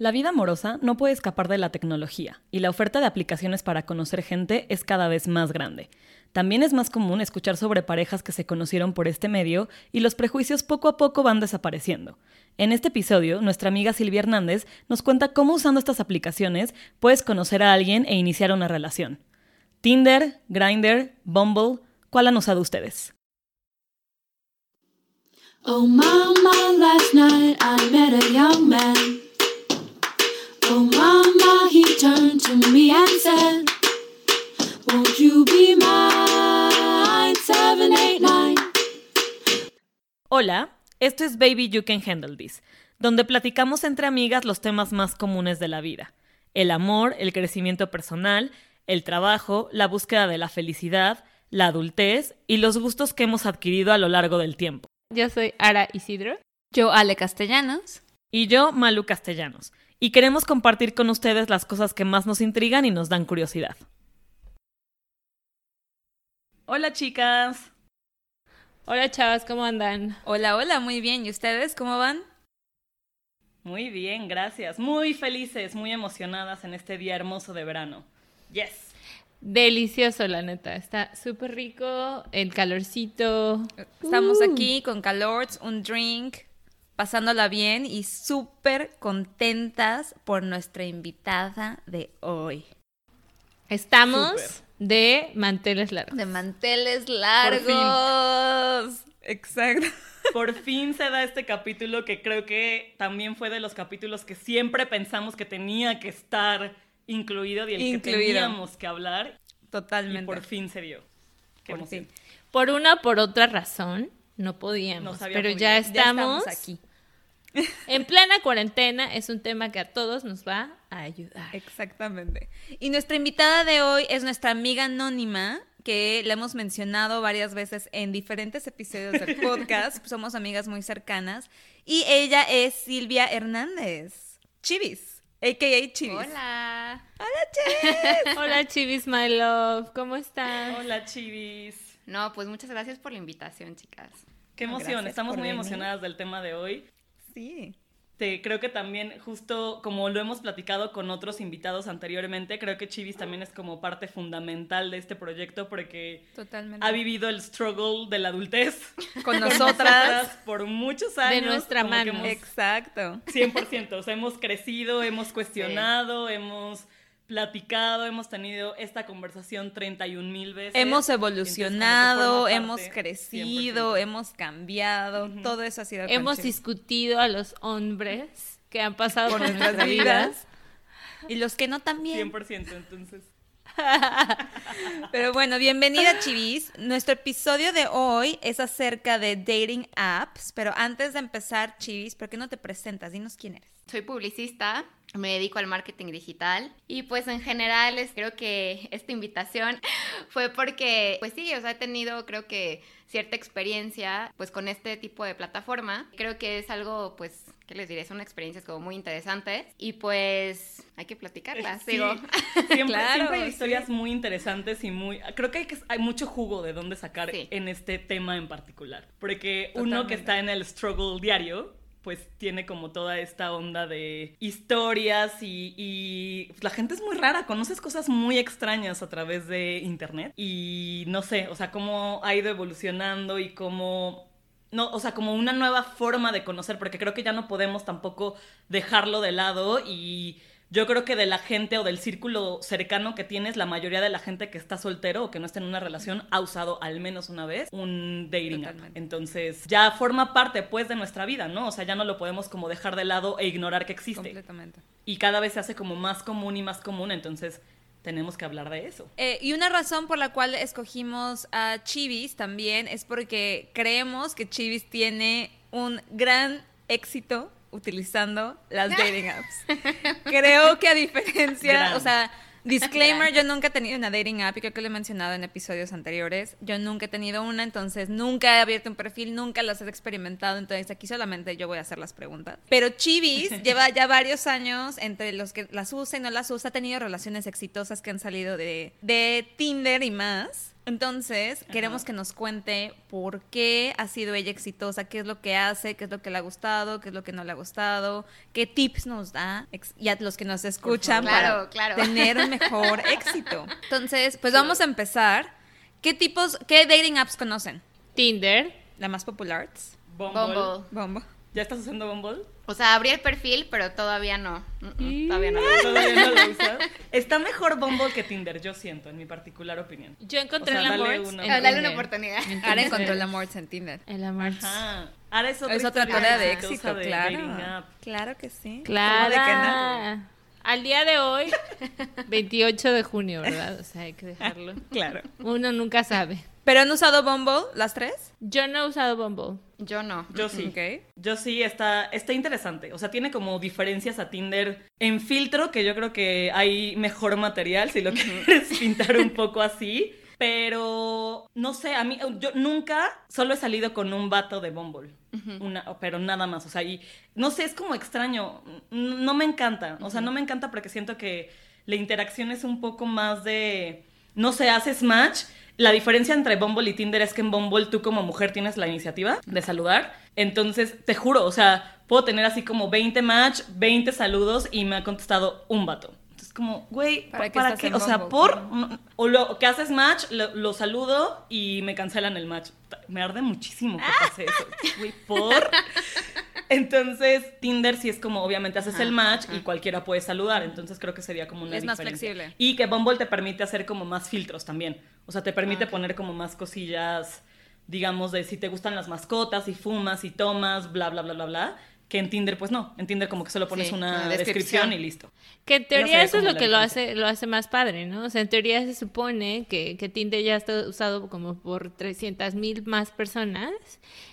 La vida amorosa no puede escapar de la tecnología y la oferta de aplicaciones para conocer gente es cada vez más grande. También es más común escuchar sobre parejas que se conocieron por este medio y los prejuicios poco a poco van desapareciendo. En este episodio, nuestra amiga Silvia Hernández nos cuenta cómo usando estas aplicaciones puedes conocer a alguien e iniciar una relación. Tinder, Grindr, Bumble, ¿cuál han usado ustedes? Oh mama, last night I met a young man. Oh mama, he turned to me and said, Won't you be mine? 789. Hola, esto es Baby You Can Handle This, donde platicamos entre amigas los temas más comunes de la vida. El amor, el crecimiento personal, el trabajo, la búsqueda de la felicidad, la adultez y los gustos que hemos adquirido a lo largo del tiempo. Yo soy Ara Isidro. Yo, Ale Castellanos. Y yo, Malu Castellanos. Y queremos compartir con ustedes las cosas que más nos intrigan y nos dan curiosidad. Hola chicas. Hola chavas, ¿cómo andan? Hola, hola, muy bien. ¿Y ustedes cómo van? Muy bien, gracias. Muy felices, muy emocionadas en este día hermoso de verano. Yes. Delicioso, la neta. Está súper rico, el calorcito. Estamos Uh. aquí con calorts, un drink, pasándola bien y súper contentas por nuestra invitada de hoy. Estamos de manteles largos. De manteles largos. Exacto. Por fin se da este capítulo que creo que también fue de los capítulos que siempre pensamos que tenía que estar incluido y el que teníamos que hablar. Y Totalmente. por fin se dio. Qué Por fin. Por una o por otra razón, no podíamos. No pero ya. Ya estamos, aquí. en plena cuarentena. Es un tema que a todos nos va a ayudar. Exactamente. Y nuestra invitada de hoy es nuestra amiga anónima, que la hemos mencionado varias veces en diferentes episodios del podcast. Somos amigas muy cercanas. Y ella es Silvia Hernández. Chivis, a.k.a. Chivis. Hola. Hola, Chivis, my love. ¿Cómo están? Hola chivis. No, pues muchas gracias por la invitación, chicas. Qué emoción. gracias Estamos muy venir. emocionadas del tema de hoy. Sí. Te, creo que también, justo como lo hemos platicado con otros invitados anteriormente, creo que Chivis también es como parte fundamental de este proyecto porque Totalmente. ha vivido el struggle de la adultez Con nosotras. por muchos años. nuestra como que mano. hemos- Exacto. 100%. O sea, hemos crecido, hemos cuestionado, hemos platicado, hemos tenido esta conversación 31 mil veces. Hemos evolucionado, hemos parte, crecido, 100%. hemos cambiado. Todo eso ha sido Hemos Chivis. discutido a los hombres que han pasado por nuestras nuestras vidas. vidas. Y los que no también. 100%, entonces. Pero bueno, bienvenida Chivis. Nuestro episodio de hoy es acerca de dating apps, pero antes de empezar, Chivis, ¿por qué no te presentas? Dinos quién eres. Soy publicista, me dedico al marketing digital y pues en general es- creo que esta invitación fue porque pues sí, o sea, he tenido creo que cierta experiencia pues con este tipo de plataforma. Creo que es algo pues, ¿qué les diré? Son experiencias como muy interesantes y pues hay que platicarlas, Sí, digo. Siempre, Claro, siempre hay sí. historias muy interesantes y muy... Creo que hay, que hay mucho jugo de dónde sacar Sí. en este tema en particular. Porque uno que está en el struggle diario, pues tiene como toda esta onda de historias y, pues, la gente es muy rara, conoces cosas muy extrañas a través de internet y no sé, o sea, cómo ha ido evolucionando y cómo no, o sea, como una nueva forma de conocer, porque creo que ya no podemos tampoco dejarlo de lado y yo creo que de la gente o del círculo cercano que tienes, la mayoría de la gente que está soltero o que no está en una relación ha usado al menos una vez un dating app. Entonces ya forma parte pues de nuestra vida, ¿no? O sea, ya no lo podemos como dejar de lado e ignorar que existe. Completamente. Y cada vez se hace como más común y más común, entonces tenemos que hablar de eso. Eh, y una razón por la cual escogimos a Chivis también es porque creemos que Chivis tiene un gran éxito utilizando las dating apps. Creo que a diferencia, Gran. o sea, disclaimer, yo nunca he tenido una dating app y creo que lo he mencionado en episodios anteriores. Yo nunca he tenido una, entonces nunca he abierto un perfil, nunca las he experimentado, entonces aquí solamente yo voy a hacer las preguntas. Pero Chivis lleva ya varios años entre los que las usa y no las usa, ha tenido relaciones exitosas que han salido de, de Tinder y más. Entonces, queremos que nos cuente por qué ha sido ella exitosa, qué es lo que hace, qué es lo que le ha gustado, qué es lo que no le ha gustado, qué tips nos da y a los que nos escuchan favor. para Claro, tener un mejor éxito. Entonces, pues vamos a empezar. ¿Qué tipos, qué dating apps conocen? Tinder. La más popular. Bumble. Bumble. Bombo. ¿Ya estás usando Bumble? O sea, abrí el perfil, pero todavía no. Mm, mm, Todavía no. ¿Todavía no lo usas? Está mejor Bumble que Tinder, yo siento, en mi particular opinión. Yo encontré O sea, el dale amor. una- en Dale una Tinder. oportunidad. Ahora encontró el amor en Tinder. El amor. Ajá. Ahora es otra, Es otra historia de éxito, de claro. Claro que sí. Claro. ¿Cómo de que no? Al día de hoy, 28 de junio, ¿verdad? O sea, hay que dejarlo. Claro. Uno nunca sabe. ¿Pero han usado Bumble las tres? Yo no he usado Bumble. Yo no. Yo sí. Ok. Yo sí, está, está interesante. O sea, tiene como diferencias a Tinder en filtro, que yo creo que hay mejor material si lo quieres pintar un poco así. Pero no sé, a mí, yo nunca solo he salido con un vato de Bumble. Una, pero nada más. O sea, y no sé, es como extraño. No me encanta. O sea, no me encanta porque siento que la interacción es un poco más de. No sé, haces match. La diferencia entre Bumble y Tinder es que en Bumble tú como mujer tienes la iniciativa de saludar. Entonces, te juro, o sea, puedo tener así como 20 match, 20 saludos y me ha contestado un vato. Entonces, como, güey, ¿Para ¿para, qué O sea, por... O lo que haces match, lo, lo saludo y me cancelan el match. Me arde muchísimo que pase eso. Güey, por... Entonces, Tinder sí es como, obviamente, haces el match y cualquiera puede saludar. Entonces, creo que sería como una Es más diferencia. flexible. Y que Bumble te permite hacer como más filtros también. O sea, te permite poner como más cosillas, digamos, de si te gustan las mascotas, y fumas, y tomas, bla, bla, bla, bla, bla. Que en Tinder, pues no. En Tinder como que solo pones Sí, una una descripción. descripción. y listo. Que en teoría eso es lo que lo hace, lo hace más padre, ¿no? O sea, en teoría se supone que, que Tinder ya está usado como por 300 mil más personas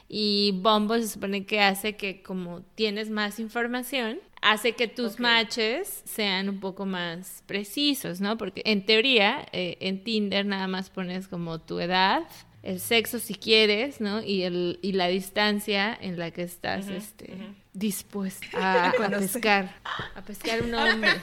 y Bumble se supone que hace que como tienes más información, hace que tus Ok. matches sean un poco más precisos, ¿no? Porque en teoría eh, en Tinder nada más pones como tu edad, el sexo si quieres, ¿no? Y, el, y la distancia en la que estás este, dispuesta a, a pescar, a pescar un hombre.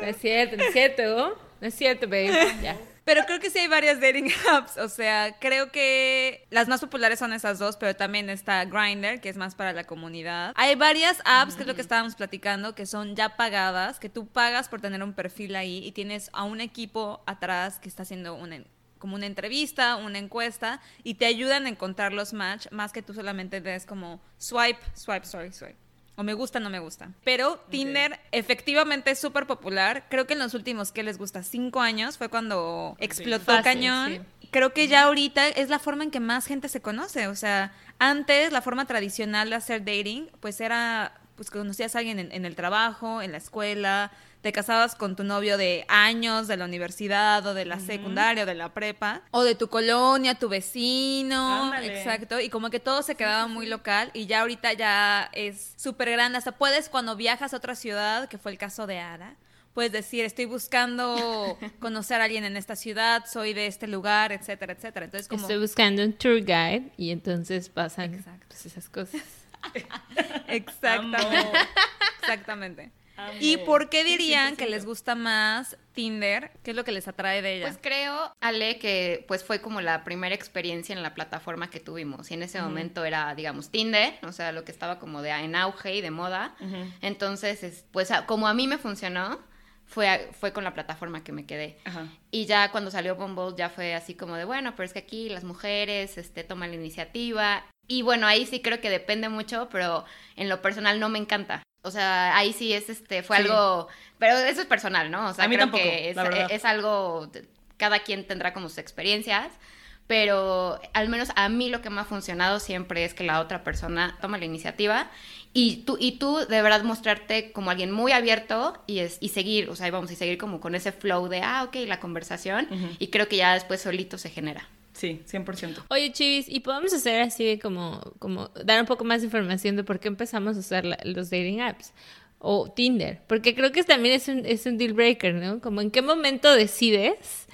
No es cierto, no es cierto, no es cierto, babe. Ya. Pero creo que sí hay varias dating apps. O sea, creo que las más populares son esas dos, pero también está Grindr, que es más para la comunidad. Hay varias apps, que es lo que estábamos platicando, que son ya pagadas, que tú pagas por tener un perfil ahí y tienes a un equipo atrás que está haciendo una, como una entrevista, una encuesta, y te ayudan a encontrar los match, más que tú solamente des como swipe, swipe, sorry, swipe. O me gusta, no me gusta. Pero Tinder efectivamente es súper popular. Creo que en los últimos, ¿qué les gusta? Cinco años fue cuando explotó Fácil, cañón. Creo que ya ahorita es la forma en que más gente se conoce. O sea, antes la forma tradicional de hacer dating, pues era, pues conocías a alguien en, en el trabajo, en la escuela, te casabas con tu novio de años, de la universidad o de la secundaria o de la prepa, o de tu colonia, tu vecino, Ándale. exacto, y como que todo se quedaba muy local y ya ahorita ya es súper grande, hasta puedes cuando viajas a otra ciudad, que fue el caso de Ada, puedes decir, estoy buscando conocer a alguien en esta ciudad, soy de este lugar, etcétera, etcétera. Entonces como... Estoy buscando un tour guide y entonces pasan pues, esas cosas. Exactamente. Exactamente. Amo. ¿Y por qué Sí, dirían que 100%. les gusta más Tinder? ¿Qué es lo que les atrae de ella? Pues creo, Ale, que pues fue como la primera experiencia en la plataforma que tuvimos. Y en ese momento era, digamos, Tinder, o sea, lo que estaba como de en auge y de moda. Entonces, es- pues a- como a mí me funcionó, fue, a- fue con la plataforma que me quedé. Ajá. Y ya cuando salió Bumble ya fue así como de, bueno, pero es que aquí las mujeres este, toman la iniciativa. Y bueno, ahí sí creo que depende mucho, pero en lo personal no me encanta. O sea, ahí sí es, este, fue Sí. algo, pero eso es personal, ¿no? O sea, A mí creo tampoco, que es, la verdad. es algo, cada quien tendrá como sus experiencias, pero al menos a mí lo que me ha funcionado siempre es que la otra persona toma la iniciativa y tú, y tú de verdad mostrarte como alguien muy abierto y, es, y seguir, o sea, vamos a seguir como con ese flow de, ah, ok, la conversación y creo que ya después solito se genera. Sí, 100%. Oye, Chivis, ¿y podemos hacer así como, como dar un poco más de información de por qué empezamos a usar la- los dating apps? O Tinder, porque creo que también es un, es un deal breaker, ¿no? Como en qué momento decides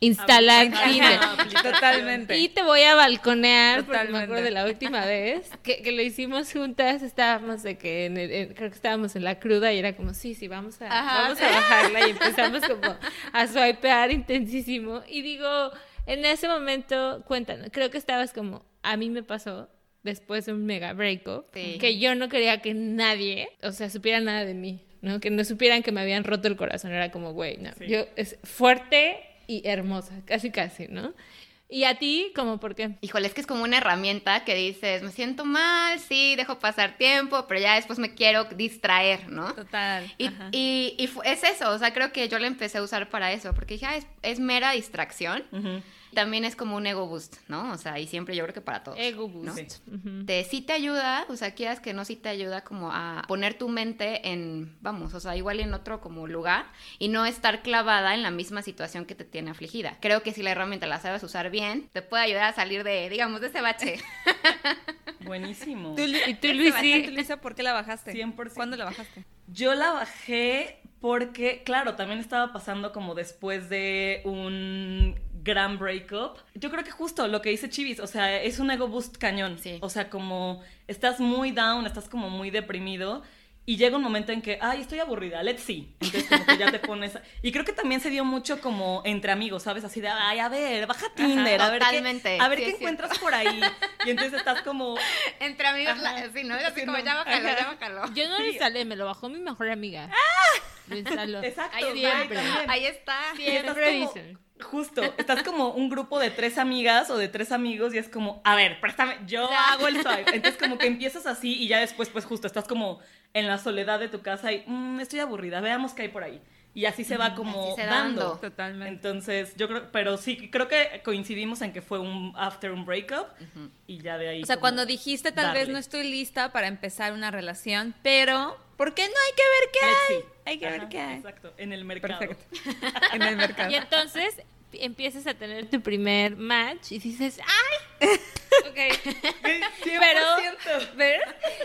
instalar Tinder. Totalmente. Y te voy a balconear, porque me Totalmente. acuerdo de la última vez que, que lo hicimos juntas, estábamos de que, en el- en- creo que estábamos en la cruda y era como, sí, sí, vamos a, Ajá. vamos a bajarla y empezamos como a swipear intensísimo. Y digo, en ese momento, cuéntanos, creo que estabas como, a mí me pasó después de un mega breakup, Sí. que yo no quería que nadie, o sea, supiera nada de mí, ¿no? Que no supieran que me habían roto el corazón, era como, güey, no, Sí. yo es fuerte y hermosa, casi casi, ¿no? Y a ti, como por qué? Híjole, es que es como una herramienta que dices, me siento mal, sí, dejo pasar tiempo, pero ya después me quiero distraer, ¿no? Total. Y, y- es eso, o sea, creo que yo la empecé a usar para eso, porque dije, ah, es, es mera distracción. Ujú. También es como un ego boost, ¿no? O sea, y siempre yo creo que para todos. Ego ¿no? boost. Ujú. Te, sí te ayuda, o sea, quieras que no, sí te ayuda como a poner tu mente en, vamos, o sea, igual en otro como lugar y no estar clavada en la misma situación que te tiene afligida. Creo que si la herramienta la sabes usar bien, te puede ayudar a salir de, digamos, de ese bache. Buenísimo. ¿Tú, ¿Y tú, ¿Tú, Luisi? Luisa, por qué la bajaste? 100%. ¿Cuándo la bajaste? Yo la bajé porque, claro, también estaba pasando como después de un gran breakup. Yo creo que justo lo que dice Chivis, o sea, es un ego boost cañón. Sí. O sea, como estás muy down, estás como muy deprimido. Y llega un momento en que, ay, estoy aburrida, let's see. Entonces, como que ya te pones. a- Y creo que también se dio mucho como entre amigos, ¿sabes? Así de, ay, a ver, baja Tinder, a ver totalmente, qué, a ver sí, qué es cierto. encuentras por ahí. Y entonces estás como, Entre amigos, Ajá. la- sí, ¿no? Así Sí, como, no. ya bájalo, Ajá. ya bájalo. Yo no lo instalé, me lo bajó mi mejor amiga. Lo instaló. exacto, Ahí siempre. Ahí está. Y estás Siempre como- dicen. Justo, estás como un grupo de tres amigas o de tres amigos y es como, a ver, préstame, yo hago el swipe. Entonces como que empiezas así y ya después pues justo estás como en la soledad de tu casa y "Mm, estoy aburrida, veamos qué hay por ahí. Y así se va como se dando. dando. Totalmente. Entonces, yo creo, pero sí, creo que coincidimos en que fue un after un breakup y ya de ahí. O sea, cuando dijiste tal vez no estoy lista para empezar una relación, pero ¿por qué no hay que ver qué Let's hay? Hay que ver qué hay. Exacto, en el mercado. Perfecto. en el mercado. Y entonces empiezas a tener tu primer match y dices, ¡ay! Ok. 100%. ¿Ves?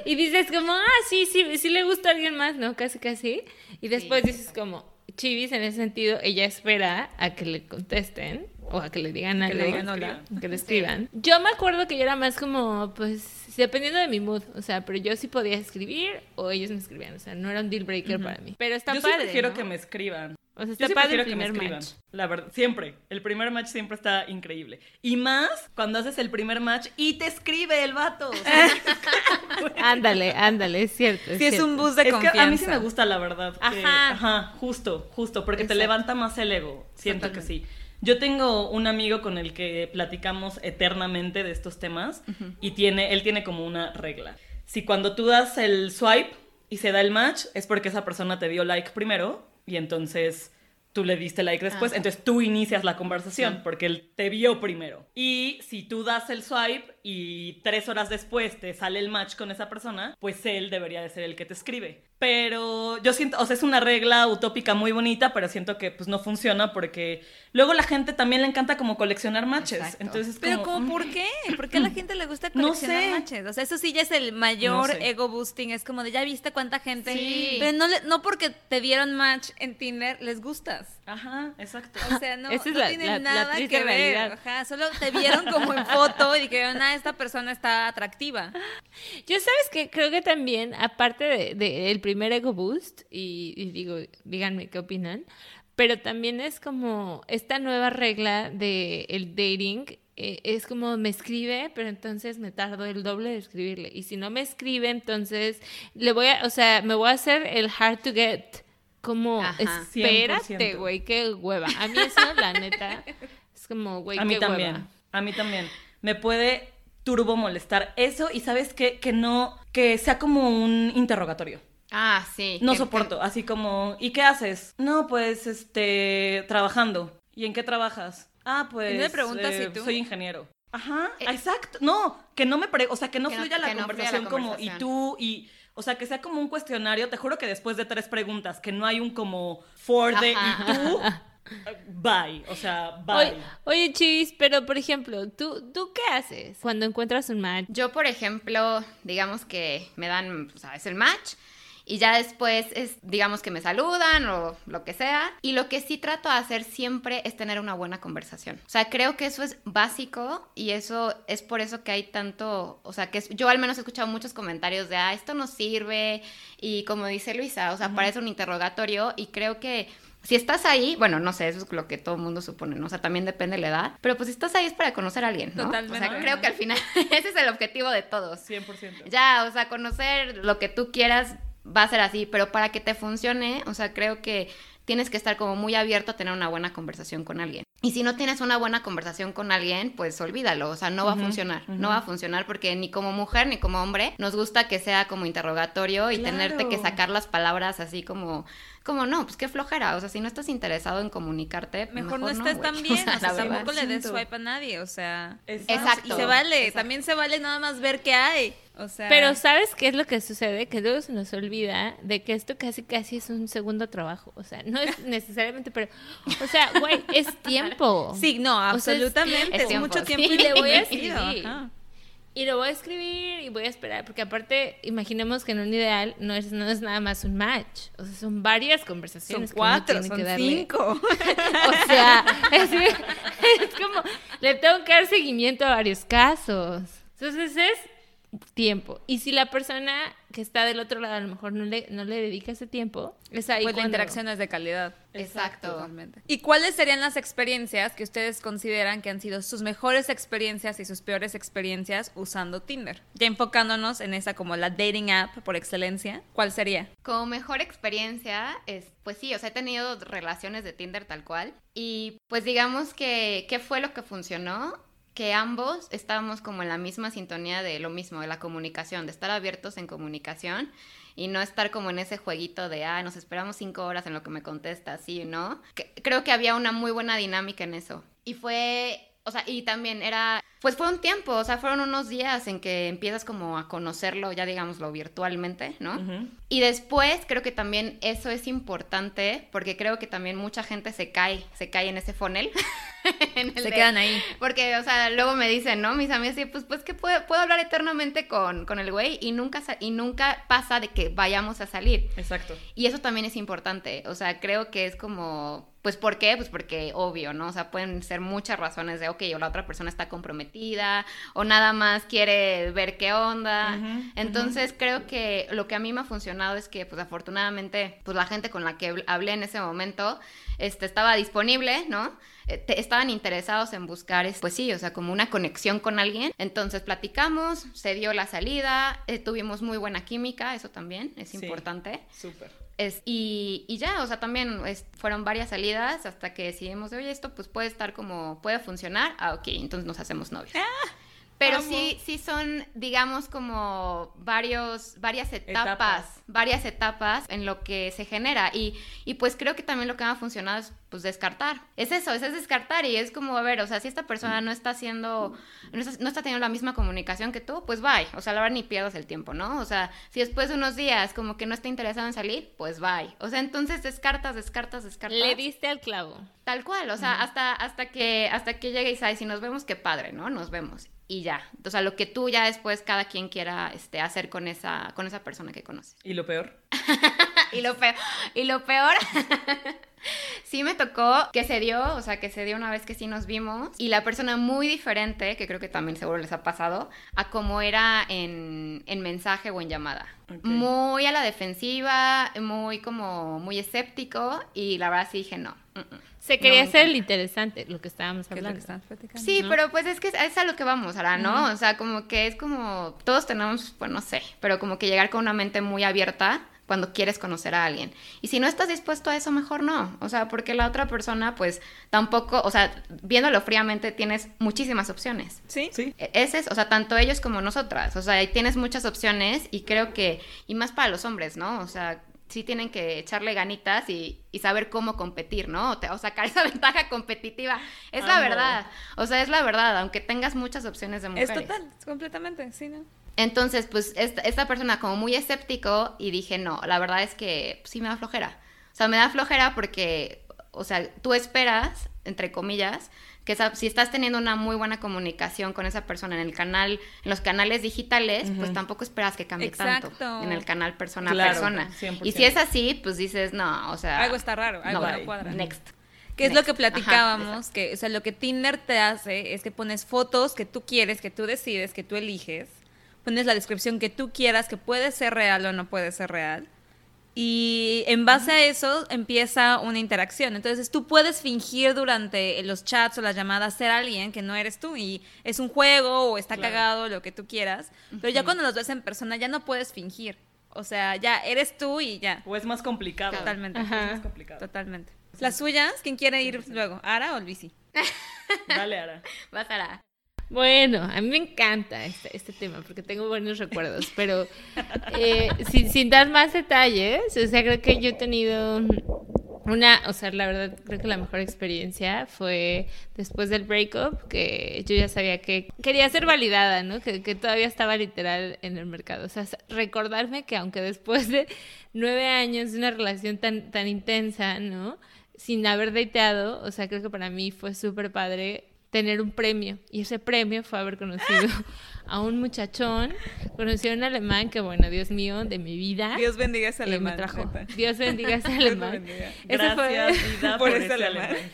Y dices como, ah, sí, sí, sí le gusta a alguien más, ¿no? Casi, casi. Y después Sí, dices como, Chivis, en ese sentido, ella espera a que le contesten o a que le digan Que algo. le digan hola. Que le escriban. Yo me acuerdo que yo era más como, pues, dependiendo de mi mood. O sea, pero yo sí podía escribir o ellos me escribían. O sea, no era un deal breaker para mí. Pero está Yo sí padre. prefiero ¿no? que me escriban. O sea, Yo está sí padre el prefiero que me primer escriban. match. La verdad, siempre. El primer match siempre está increíble. Y más cuando haces el primer match y te escribe el vato. O sea, Ándale, ándale, es cierto. Sí, es cierto. un bus de es que confianza. a mí sí me gusta, la verdad. que- Ajá. ajá, justo, justo, porque te levanta más el ego. Siento que sí. Yo tengo un amigo con el que platicamos eternamente de estos temas y tiene, él tiene como una regla. Si cuando tú das el swipe y se da el match, es porque esa persona te dio like primero y entonces tú le diste like después, Ajá. entonces tú inicias la conversación porque él te vio primero. Y si tú das el swipe y tres horas después te sale el match con esa persona, pues él debería de ser el que te escribe. Pero yo siento, o sea, es una regla utópica muy bonita, pero siento que pues no funciona porque luego la gente también le encanta como coleccionar matches. Exacto. Entonces es Pero como, mm, ¿por qué? ¿Por qué a la gente le gusta No coleccionar sé. matches? O sea, eso sí ya es el mayor No sé. ego boosting. Es como de, ¿ya viste cuánta gente? Sí. Pero no, le- no porque te dieron match en Tinder, les gustas. Ajá, exacto. O sea, no, Esa es no la- tiene la- la nada que ver. Ajá, solo te vieron como en foto y dijeron, ah, esta persona está atractiva. Yo sabes que creo que también, aparte de, de el primer ego boost, y, y digo, díganme qué opinan, pero también es como esta nueva regla de el dating, eh, es como me escribe, pero entonces me tardo el doble de escribirle. Y si no me escribe, entonces le voy a, o sea, me voy a hacer el hard to get. Como, Ajá. espérate, 100%. güey, qué hueva. A mí eso, la neta, es como, güey, A mí qué también. hueva. A mí también. Me puede turbo molestar eso y sabes qué? que no, que sea como un interrogatorio. Ah, sí. No que- soporto, así como, ¿y qué haces? No, pues, este, trabajando. ¿Y en qué trabajas? Ah, pues, ¿Y no me preguntas eh, si tú? soy ingeniero. Ajá, Eh, exacto. No, que no me pre o sea, que no que no- fluya la que no fluya la conversación como, y tú, y, o sea, que sea como un cuestionario. Te juro que después de tres preguntas, que no hay un como for de, y tú, bye. O sea, bye. Oye, oye, Chivis, pero por ejemplo, ¿tú, ¿tú qué haces cuando encuentras un match? Yo, por ejemplo, digamos que me dan, o sea, es el match y ya después es, digamos que me saludan o lo que sea. Y lo que sí trato de hacer siempre es tener una buena conversación. O sea, creo que eso es básico y eso es por eso que hay tanto, o sea, que es- yo al menos he escuchado muchos comentarios de, ah, esto no sirve y como dice Luisa, o sea, parece un interrogatorio y creo que si estás ahí, bueno, no sé, eso es lo que todo el mundo supone, ¿no? O sea, también depende de la edad, pero pues si estás ahí es para conocer a alguien, ¿no? Totalmente. O sea, creo que al final ese es el objetivo de todos. 100%. Ya, o sea, conocer lo que tú quieras va a ser así, pero para que te funcione, o sea, creo que tienes que estar como muy abierto a tener una buena conversación con alguien. Y si no tienes una buena conversación con alguien, pues olvídalo, o sea, no va a funcionar, no va a funcionar porque ni como mujer ni como hombre nos gusta que sea como interrogatorio y Claro. tenerte que sacar las palabras así como, como no, pues qué flojera, o sea, si no estás interesado en comunicarte, Mejor, no estés tan bien, o sea, tampoco le des 100%. swipe a nadie, o sea. Exacto. Exacto. Y se vale, Exacto. también se vale nada más ver qué hay. O sea, Pero ¿sabes qué es lo que sucede? Que luego se nos olvida de que esto casi casi es un segundo trabajo. O sea, no es necesariamente, pero, o sea, güey, es tiempo. sí, no, O sea, es- absolutamente, es tiempo, mucho sí. tiempo Y le voy a escribir. ajá. Y lo voy a escribir y voy a esperar, porque aparte, imaginemos que en un ideal no es, no es nada más un match, o sea, son varias Son conversaciones. que uno cuatro, tiene son que darle. cinco. O sea, es, es como, le tengo que dar seguimiento a varios casos. Entonces es tiempo. Y si la persona que está del otro lado a lo mejor no le, no le dedica ese tiempo, es ahí Pues la interacción es de calidad. Exacto. Totalmente. ¿Y cuáles serían las experiencias que ustedes consideran que han sido sus mejores experiencias y sus peores experiencias usando Tinder? Ya enfocándonos en esa como la dating app por excelencia, ¿cuál sería? Como mejor experiencia, es, pues sí, o sea, he tenido relaciones de Tinder tal cual. Y pues digamos que, ¿qué fue lo que funcionó? Que ambos estábamos como en la misma sintonía de lo mismo, de la comunicación, de estar abiertos en comunicación y no estar como en ese jueguito de, ah, nos esperamos cinco horas en lo que me contesta, sí, ¿no? Creo que había una muy buena dinámica en eso. Y fue, o sea, y también era, pues fue un tiempo, o sea, fueron unos días en que empiezas como a conocerlo, ya digámoslo, virtualmente, ¿no? Y después creo que también eso es importante porque creo que también mucha gente se cae, se cae en ese funnel. En Se de- quedan ahí. Porque, o sea, luego me dicen, ¿no? Mis amigas, sí, pues, pues que puedo, puedo hablar eternamente con, con el güey y nunca, y nunca pasa de que vayamos a salir. Exacto. Y eso también es importante. O sea, creo que es como, pues, ¿por qué? Pues porque obvio, ¿no? O sea, pueden ser muchas razones de, ok, o la otra persona está comprometida, o nada más quiere ver qué onda. Entonces, creo que lo que a mí me ha funcionado es que, pues, afortunadamente, pues, la gente con la que habl- hablé en ese momento, este, estaba disponible, ¿no? Eh, te- estaban interesados en buscar, es- pues sí, o sea, como una conexión con alguien. Entonces platicamos, se dio la salida, eh, tuvimos muy buena química, eso también es Sí. importante. Súper. Es, y, y ya, o sea, también es- fueron varias salidas hasta que decidimos, oye, esto pues puede estar como, puede funcionar. Ah, ok, entonces nos hacemos novios. Pero amo. sí, sí son, digamos, como varios, varias etapas, Etapas. varias etapas en lo que se genera. Y, y pues creo que también lo que me ha funcionado es pues descartar. Es eso, es, es descartar y es como, a ver, o sea, si esta persona no está haciendo, no está, no está teniendo la misma comunicación que tú, pues bye. O sea, la verdad ni pierdas el tiempo, ¿no? O sea, si después de unos días como que no está interesado en salir, pues bye. O sea, entonces descartas, descartas, descartas. Le diste al clavo. Tal cual, o sea, hasta, hasta que, hasta que llegue y sabes, si nos vemos, qué padre, ¿no? Nos vemos. Y ya. O sea, lo que tú ya después cada quien quiera este, hacer con esa, con esa persona que conoces. ¿Y lo peor? y lo peor, y lo peor, sí me tocó que se dio, o sea, que se dio una vez que sí nos vimos, y la persona muy diferente, que creo que también seguro les ha pasado, a como era en, en mensaje o en llamada. Muy a la defensiva, muy como, muy escéptico, y la verdad sí dije no. mm, mm. Se quería No hacer el interesante, lo que estábamos ¿Qué es lo que hablando. platicando? Sí, ¿no? pero pues es que es, es a lo que vamos ahora, ¿no? O sea, como que es como, todos tenemos, pues no sé, pero como que llegar con una mente muy abierta cuando quieres conocer a alguien. Y si no estás dispuesto a eso, mejor no. O sea, porque la otra persona, pues tampoco, o sea, viéndolo fríamente, tienes muchísimas opciones. ¿Sí? Sí. E- Ese es, o sea, tanto ellos como nosotras. O sea, y tienes muchas opciones y creo que, y más para los hombres, ¿no? O sea, sí tienen que echarle ganitas y, y saber cómo competir, ¿no? O, te- o sacar esa ventaja competitiva. Es la Amo. verdad. O sea, es la verdad, aunque tengas muchas opciones de mujeres. Es total, es completamente, sí, ¿no? Entonces, pues, esta, esta persona como muy escéptico y dije, no, la verdad es que sí me da flojera. O sea, me da flojera porque, o sea, tú esperas entre comillas, que esa- si estás teniendo una muy buena comunicación con esa persona en el canal, en los canales digitales, pues tampoco esperas que cambie Exacto. tanto en el canal persona a Claro, persona. 100%. Y si es así, pues dices, no, o sea, Algo está raro, algo no cuadra. Next. Que es lo que platicábamos, que, o sea, lo que Tinder te hace es que pones fotos que tú quieres, que tú decides, que tú eliges, pones la descripción que tú quieras, que puede ser real o no puede ser real, y en base a eso empieza una interacción. Entonces tú puedes fingir durante los chats o las llamadas ser alguien que no eres tú, y es un juego o está Claro. cagado, lo que tú quieras, pero ya cuando los ves en persona ya no puedes fingir. O sea, ya eres tú y ya. O es más complicado. Totalmente. Es más complicado. Totalmente. ¿Las suyas? ¿Quién quiere ir luego? ¿Ara o Luisi? Dale, Ara. Vas a la... Bueno, a mí me encanta este, este tema porque tengo buenos recuerdos, pero eh, sin, sin dar más detalles, o sea, creo que yo he tenido una, o sea, la verdad, creo que la mejor experiencia fue después del breakup, que yo ya sabía que quería ser validada, ¿no? Que, todavía estaba literal en el mercado. O sea, recordarme que aunque después de nueve años de una relación tan, tan intensa, ¿no? Sin haber dateado, o sea, creo que para mí fue súper padre tener un premio. Y ese premio fue haber conocido a un muchachón, conocí a un alemán que, bueno, Dios mío, de mi vida. Dios bendiga a ese eh, me alemán. trajo. neta. Dios bendiga a ese Dios alemán. bendiga. Ese fue- Gracias, vida, por por, ese alemán. alemán.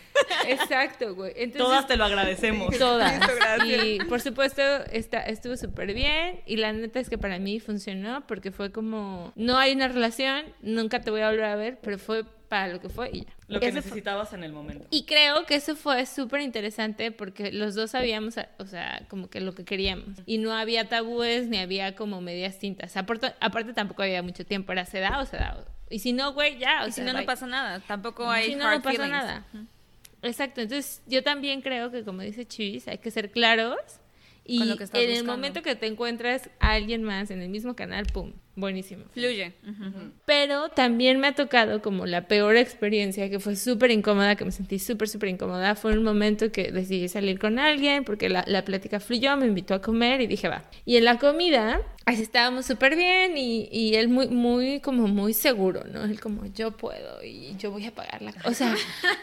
Exacto, güey. Entonces, Todas te lo agradecemos. Todas. Gracias. Y por supuesto está, estuvo súper bien y la neta es que para mí funcionó porque fue como, no hay una relación, nunca te voy a volver a ver, pero fue para lo que fue y ya. Lo que Ese fue- necesitabas en el momento. Y creo que eso fue súper interesante porque los dos sabíamos, o sea, como que lo que queríamos. Y no había tabúes ni había como medias tintas. Aparte, aparte tampoco había mucho tiempo, era se da o se da. Y si no, güey, ya. O Y si sea, no, no bye. pasa nada. Tampoco hay Si no, hard no pasa feelings. nada. Exacto, entonces yo también creo que como dice Chivis, hay que ser claros y en el momento que te encuentras a alguien más en el mismo canal, pum, buenísimo. Fluye. Pero también me ha tocado como la peor experiencia, que fue súper incómoda, que me sentí súper, súper incómoda. Fue un momento que decidí salir con alguien porque la, la plática fluyó, me invitó a comer y dije, va. Y en la comida, así estábamos súper bien y, y él muy, muy, como muy seguro, ¿no? Él como, yo puedo y yo voy a pagar la... O sea,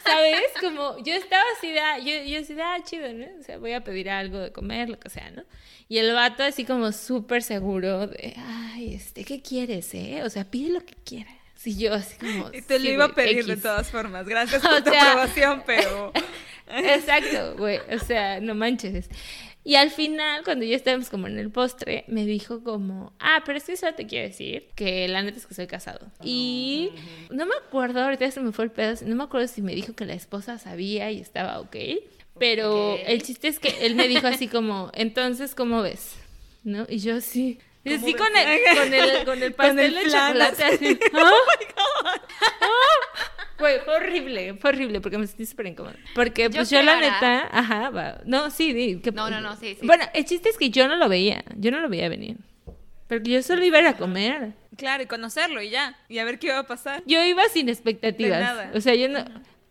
¿sabes? Como yo estaba así ah, yo, yo así de, ah, chido, ¿no? O sea, voy a pedir algo de comer, lo que sea, ¿no? Y el vato así como súper seguro de, ay, este, ¿qué quieres, eh? O sea, pide lo que quieras. Y yo así como... Y te lo "Sí, iba a pedir de X". todas formas. Gracias O por tu sea- aprobación, pero... Exacto, güey. O sea, no manches. Y al final, cuando ya estábamos como en el postre, me dijo como, ah, pero es que solo te quiero decir que la neta es que soy casado. Y no me acuerdo, ahorita se me fue el pedo, no me acuerdo si me dijo que la esposa sabía y estaba ok. Pero el chiste es que él me dijo así como, entonces, ¿cómo ves? ¿No? Y yo sí. Y ¿Cómo así ves? con el, con el, con el pastel de chocolate así. ¡Ah! ¡Ah! Fue, fue horrible, fue horrible porque me sentí súper incómoda. Porque pues yo, ¿qué la neta, ajá, va. No, sí, di, que- No, no, no, sí, sí. Bueno, el chiste es que yo no lo veía, yo no lo veía venir. Porque yo solo iba a ir a comer. Claro, y conocerlo y ya. Y a ver qué iba a pasar. Yo iba sin expectativas. De nada. O sea, yo no.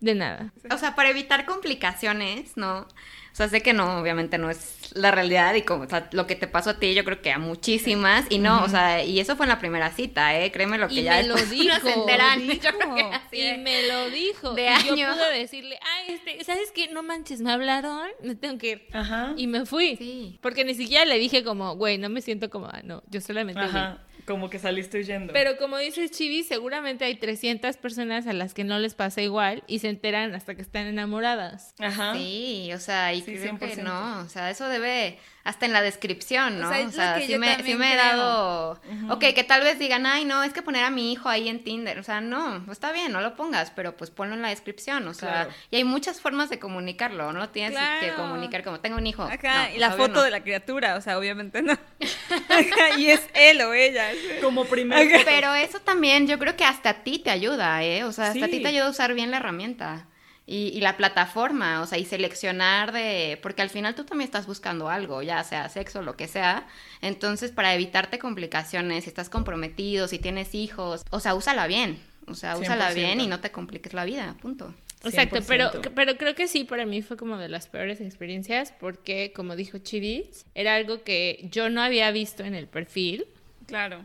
De nada. O sea, para evitar complicaciones, ¿no? O sea, sé que no, obviamente no es la realidad y como, o sea, lo que te pasó a ti, yo creo que a muchísimas, y no, o sea, y eso fue en la primera cita, ¿eh? Créeme lo que Y ya me lo dijo. uno se enteran, dijo, yo creo que así y me lo dijo. de y años. yo pude decirle, ay, este, ¿sabes qué? No manches, me hablaron, me tengo que ir. Ajá. Y me fui. Sí. Porque ni siquiera le dije como, güey, no me siento cómoda. No, yo solamente vi. Ajá. Como que saliste huyendo. Pero como dices Chivi, seguramente hay 300 personas a las que no les pasa igual y se enteran hasta que están enamoradas. Ajá. Sí, o sea, y Sí, creo que 100%. no, o sea, eso debe, hasta en la descripción, ¿no? O sea, es O lo sea, que sí yo me, sí me he dado, ok, que tal vez digan, ay, no, es que poner a mi hijo ahí en Tinder, o sea, no, pues está bien, no lo pongas, pero pues ponlo en la descripción, o sea, Claro. y hay muchas formas de comunicarlo, no tienes que comunicar como, tengo un hijo. Ajá, No, y la foto no. de la criatura, o sea, obviamente no. Ajá, y es él o ella. Como primer. Pero eso también yo creo que hasta a ti te ayuda, ¿eh? O sea, hasta a ti te ayuda a usar bien la herramienta. Y, y la plataforma, o sea, y seleccionar de... Porque al final tú también estás buscando algo, ya sea sexo, lo que sea. Entonces, para evitarte complicaciones, si estás comprometido, si tienes hijos, o sea, úsala bien. O sea, úsala 100%. bien y no te compliques la vida, punto. Exacto, pero, 100%. pero creo que sí, para mí fue como de las peores experiencias porque, como dijo Chivis, era algo que yo no había visto en el perfil Claro.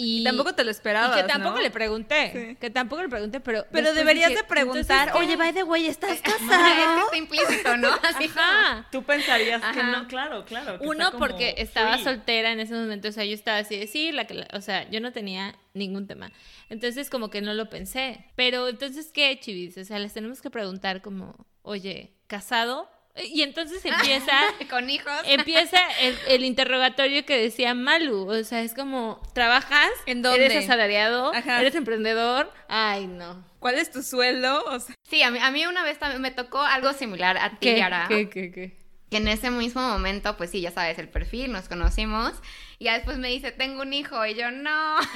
Y Tampoco te lo y esperabas, que tampoco ¿no? le pregunté. Sí. Que tampoco le pregunté, pero. Pero deberías dije, de preguntar, oye, by the way, ¿estás Es que casado? está implícito, ¿no? Así Ajá. Tú pensarías que no, claro, claro. que Uno, porque estaba free. soltera en ese momento, o sea, yo estaba así de sí, la que, la- o sea, yo no tenía ningún tema. Entonces, como que no lo pensé. Pero entonces, ¿qué, chivis? O sea, les tenemos que preguntar como, oye, ¿casado? Y entonces empieza, Con hijos. empieza el, el interrogatorio que decía Malu. O sea, es como, ¿trabajas? ¿En dónde? ¿Eres asalariado? Ajá. ¿Eres emprendedor? Ay, no. ¿Cuál es tu sueldo? O sea, Sí, a mí, a mí una vez también me tocó algo similar a ti, ¿Qué? Yara. ¿Qué, qué, qué? Que en ese mismo momento, pues sí, ya sabes, el perfil, nos conocimos. Y ya después me dice, tengo un hijo. Y yo, no.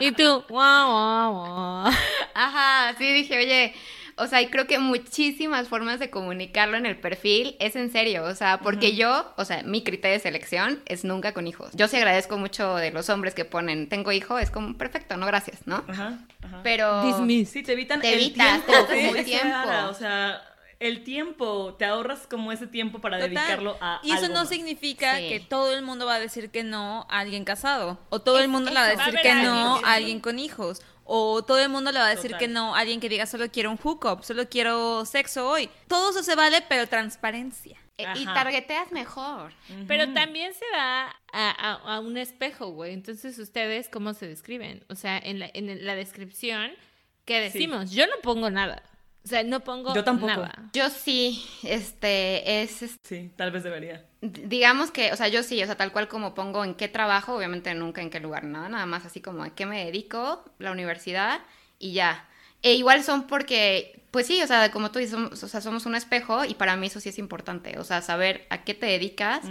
Y tú, guau, guau, guau. Ajá, sí, dije, oye, o sea, y creo que muchísimas formas de comunicarlo en el perfil es en serio, o sea, porque yo, o sea, mi criterio de selección es nunca con hijos. Yo sí agradezco mucho de los hombres que ponen, tengo hijo, es como, perfecto, no, gracias, ¿no? Ajá, ajá. Pero... Dismiss. Sí, te evitan Te el evitas, tiempo. te evitas tiempo. O sea, el tiempo, te ahorras como ese tiempo para Total. dedicarlo a Y eso algo no más. significa Sí. que todo el mundo va a decir que no a alguien casado. O todo el mundo le va a decir que no a alguien con hijos. O todo el mundo le va a decir Total. que no alguien que diga solo quiero un hookup, solo quiero sexo hoy. Todo eso se vale, pero transparencia. eh, Y targeteas mejor. Pero también se va a, a- a un espejo, güey. Entonces, ¿ustedes cómo se describen? O sea, en la, en la descripción, ¿qué decimos? Yo no pongo nada. O sea, no pongo Yo tampoco. nada. Yo sí, este, es, es- Sí, tal vez debería. Digamos que, o sea, yo sí, o sea, tal cual como pongo en qué trabajo, obviamente nunca en qué lugar, nada, nada más así como a qué me dedico, la universidad y ya. E igual son porque, pues sí, o sea, como tú dices, somos, o sea, somos un espejo y para mí eso sí es importante, o sea, saber a qué te dedicas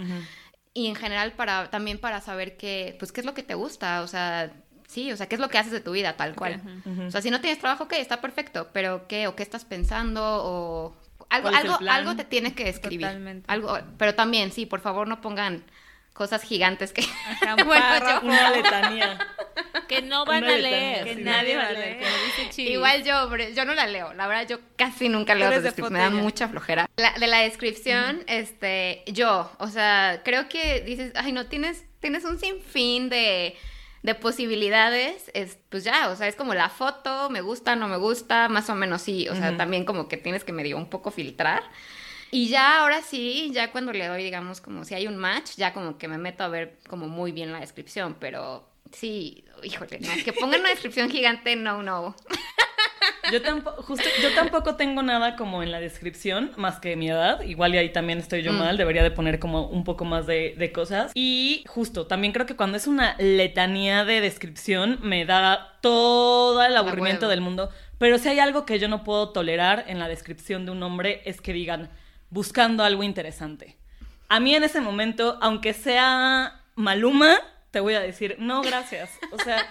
y en general para, también para saber qué, pues qué es lo que te gusta, o sea, sí, o sea, qué es lo que haces de tu vida, tal cual. O sea, si no tienes trabajo, ok, está perfecto, pero qué, o qué estás pensando, o algo, ¿Cuál es el algo, te tiene que escribir. Totalmente. Algo, pero también, sí, por favor, no pongan cosas gigantes que... Ajá, un Bueno. Una letanía. Que no van Una a leer. Que nadie va a Nadie va a leer. leer. Como dice. Igual yo, yo no la leo. La verdad, yo casi nunca leo Eres las de descripciones. Me da mucha flojera. La- de la descripción, este, yo, o sea, creo que dices, ay, no, tienes, tienes un sinfín de, de posibilidades. Es, pues ya, o sea, es como la foto, me gusta, no me gusta, más o menos sí. O sea, también como que tienes que medio un poco filtrar. Y ya ahora sí, ya cuando le doy, digamos, como si hay un match, ya como que me meto a ver como muy bien la descripción, pero sí, híjole, no, que pongan una descripción gigante, no, no. Yo tampoco, justo, yo tampoco tengo nada como en la descripción, más que mi edad. Igual y ahí también estoy yo Mm. mal, debería de poner como un poco más de, de cosas. Y justo, también creo que cuando es una letanía de descripción, me da todo el aburrimiento del mundo. Pero si hay algo que yo no puedo tolerar en la descripción de un hombre, es que digan, buscando algo interesante. A mí en ese momento, aunque sea Maluma, te voy a decir, no, gracias. O sea,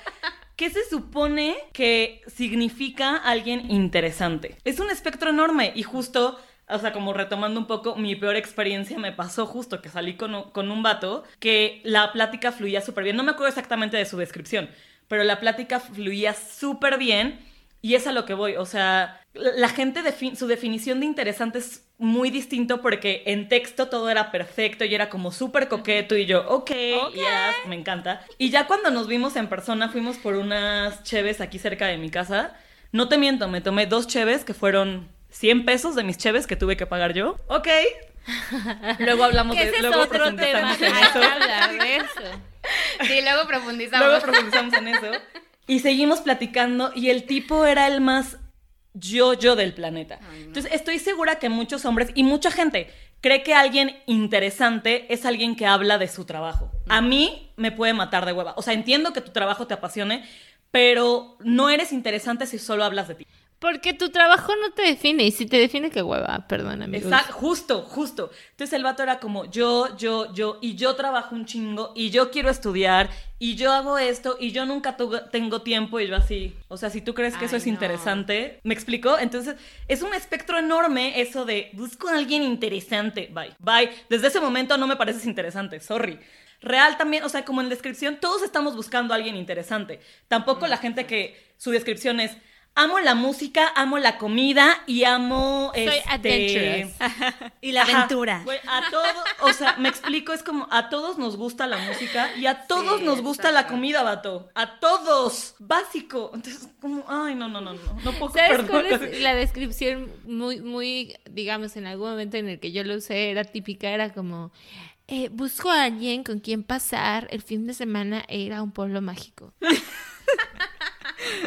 ¿qué se supone que significa alguien interesante? Es un espectro enorme y justo, o sea, como retomando un poco, mi peor experiencia me pasó justo que salí con, un- vato que la plática fluía súper bien. No me acuerdo exactamente de su descripción, pero la plática fluía súper bien y es a lo que voy. O sea, la gente, su definición de interesante es muy distinto porque en texto todo era perfecto y era como súper coqueto y yo, ok, yes, me encanta. Y ya cuando nos vimos en persona fuimos por unas cheves aquí cerca de mi casa. No te miento, me tomé dos cheves que fueron 100 pesos de mis cheves que tuve que pagar yo. Ok. Luego hablamos de es luego otro tema. eso. que hablar de eso. Sí, luego profundizamos. Luego profundizamos en eso. Y seguimos platicando y el tipo era el más yo-yo del planeta. Entonces, estoy segura que muchos hombres y mucha gente cree que alguien interesante es alguien que habla de su trabajo. A mí me puede matar de hueva. O sea, entiendo que tu trabajo te apasione, pero no eres interesante si solo hablas de ti. Porque tu trabajo no te define. Y si te define, qué hueva. Perdón, amigos. Exacto, justo, justo. Entonces el vato era como yo, yo, yo, y yo trabajo un chingo, y yo quiero estudiar, y yo hago esto, y yo nunca tengo tiempo, y yo así. O sea, si tú crees que eso es no. interesante, ¿me explico? Entonces es un espectro enorme eso de busco a alguien interesante, bye, bye. Desde ese momento no me pareces interesante, sorry. Real también, o sea, como en descripción, todos estamos buscando a alguien interesante. Tampoco la gente que su descripción es amo la música, amo la comida y amo Soy este, adventurous. Y la Ajá. aventura. Güey, a todos, o sea, me explico, es como a todos nos gusta la música y a todos Sí, nos gusta la comida, vato. A todos, básico. Entonces, como, ay, no, no, no, no, no puedo ¿Sabes perdón. cuál es la descripción muy, muy, digamos, en algún momento en el que yo lo usé, era típica, era como, eh, busco a alguien con quien pasar el fin de semana e ir a un pueblo mágico.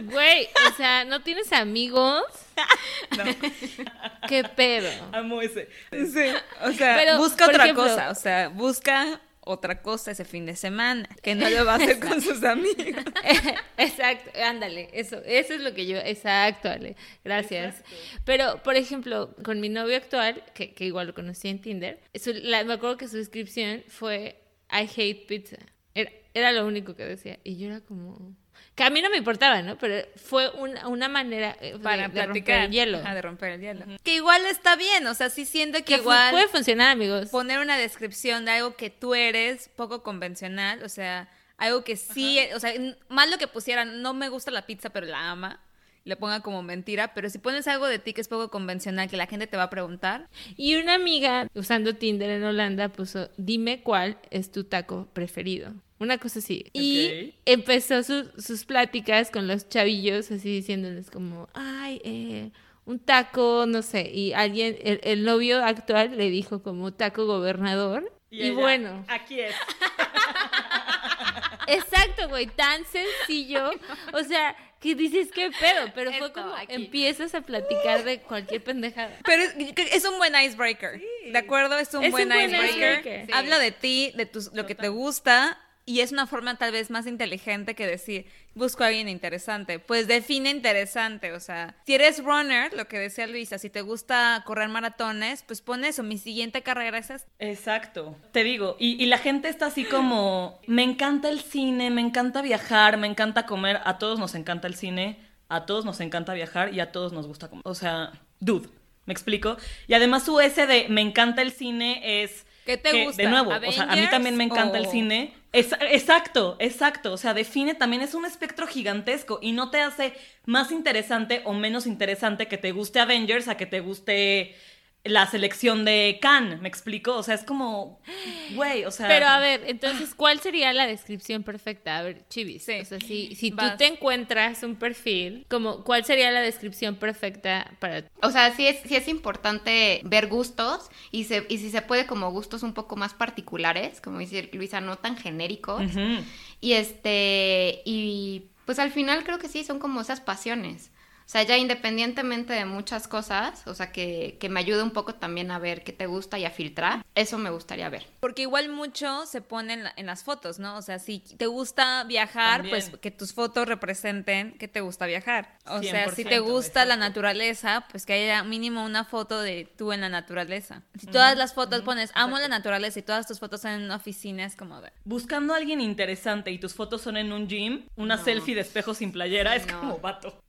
Güey, o sea, ¿no tienes amigos? ¿Qué pedo? Amo ese. Sí, o sea, Pero, busca otra ejemplo- cosa, o sea, busca otra cosa ese fin de semana, que no lo va a hacer con sus amigos. Exacto, ándale, eso, eso es lo que yo, exacto, Ale, gracias. Pero, por ejemplo, con mi novio actual, que, que igual lo conocí en Tinder, su- la- me acuerdo que su descripción fue I hate pizza. Era, era lo único que decía. Y yo era como... Que a mí no me importaba, ¿no? Pero fue una, una manera eh, de, Para de romper platicar. el hielo. Ajá, de romper el hielo. Que igual está bien, o sea, sí siento que igual puede funcionar, amigos. poner una descripción de algo que tú eres poco convencional, o sea, algo que sí, o sea, más lo que pusieran, no me gusta la pizza, pero la ama, le ponga como mentira, pero si pones algo de ti que es poco convencional, que la gente te va a preguntar, Y una amiga usando Tinder en Holanda puso, dime cuál es tu taco preferido. Una cosa así. Y empezó su- sus pláticas con los chavillos así diciéndoles como, ay, eh, un taco, no sé. Y alguien, el, el novio actual le dijo como taco gobernador. Y, ella, bueno, Aquí es. exacto, güey, tan sencillo. O sea, que dices, qué pedo, pero fue como aquí. empiezas a platicar de cualquier pendejada. pero es, es un buen icebreaker, ¿de acuerdo? Es un Es buen un buen icebreaker. icebreaker. Sí. Habla de ti, de tus, lo que te gusta. Y es una forma tal vez más inteligente que decir, busco a alguien interesante. Pues define interesante, o sea, si eres runner, lo que decía Luisa, si te gusta correr maratones, pues pon eso, mi siguiente carrera es esta. Exacto, te digo, y, la gente está así como, me encanta el cine, me encanta viajar, me encanta comer, a todos nos encanta el cine, a todos nos encanta viajar y a todos nos gusta comer. O sea, dude, ¿me explico? Y además su ese de me encanta el cine es... ¿Qué te que, gusta? De nuevo, o sea, a mí también me encanta el ¿Avengers cine. Es- exacto, exacto. O sea, define también es un espectro gigantesco y no te hace más interesante o menos interesante que te guste Avengers a que te guste la selección de Cannes, ¿me explico? O sea, es como, güey, o sea... Pero a ver, entonces, ¿cuál sería la descripción perfecta? A ver, Chivis. Sí. O sea, si, si tú te encuentras un perfil, como, ¿cuál sería la descripción perfecta para O sea, sí es, sí es importante ver gustos y, se, y si se puede como gustos un poco más particulares, como dice Luisa, no tan genéricos. Y este, y pues al final creo que sí, son como esas pasiones. O sea, ya independientemente de muchas cosas, o sea, que, que me ayude un poco también a ver qué te gusta y a filtrar, eso me gustaría ver. Porque igual mucho se pone en, la- en las fotos, ¿no? O sea, si te gusta viajar, También. pues que tus fotos representen que te gusta viajar. O sea, si te 100%, gusta la naturaleza, pues que haya mínimo una foto de tú en la naturaleza. Si todas las fotos pones amo la naturaleza y todas tus fotos en una oficina, es como de... Buscando a alguien interesante y tus fotos son en un gym, una No. selfie de espejo sin playera, es No. como vato.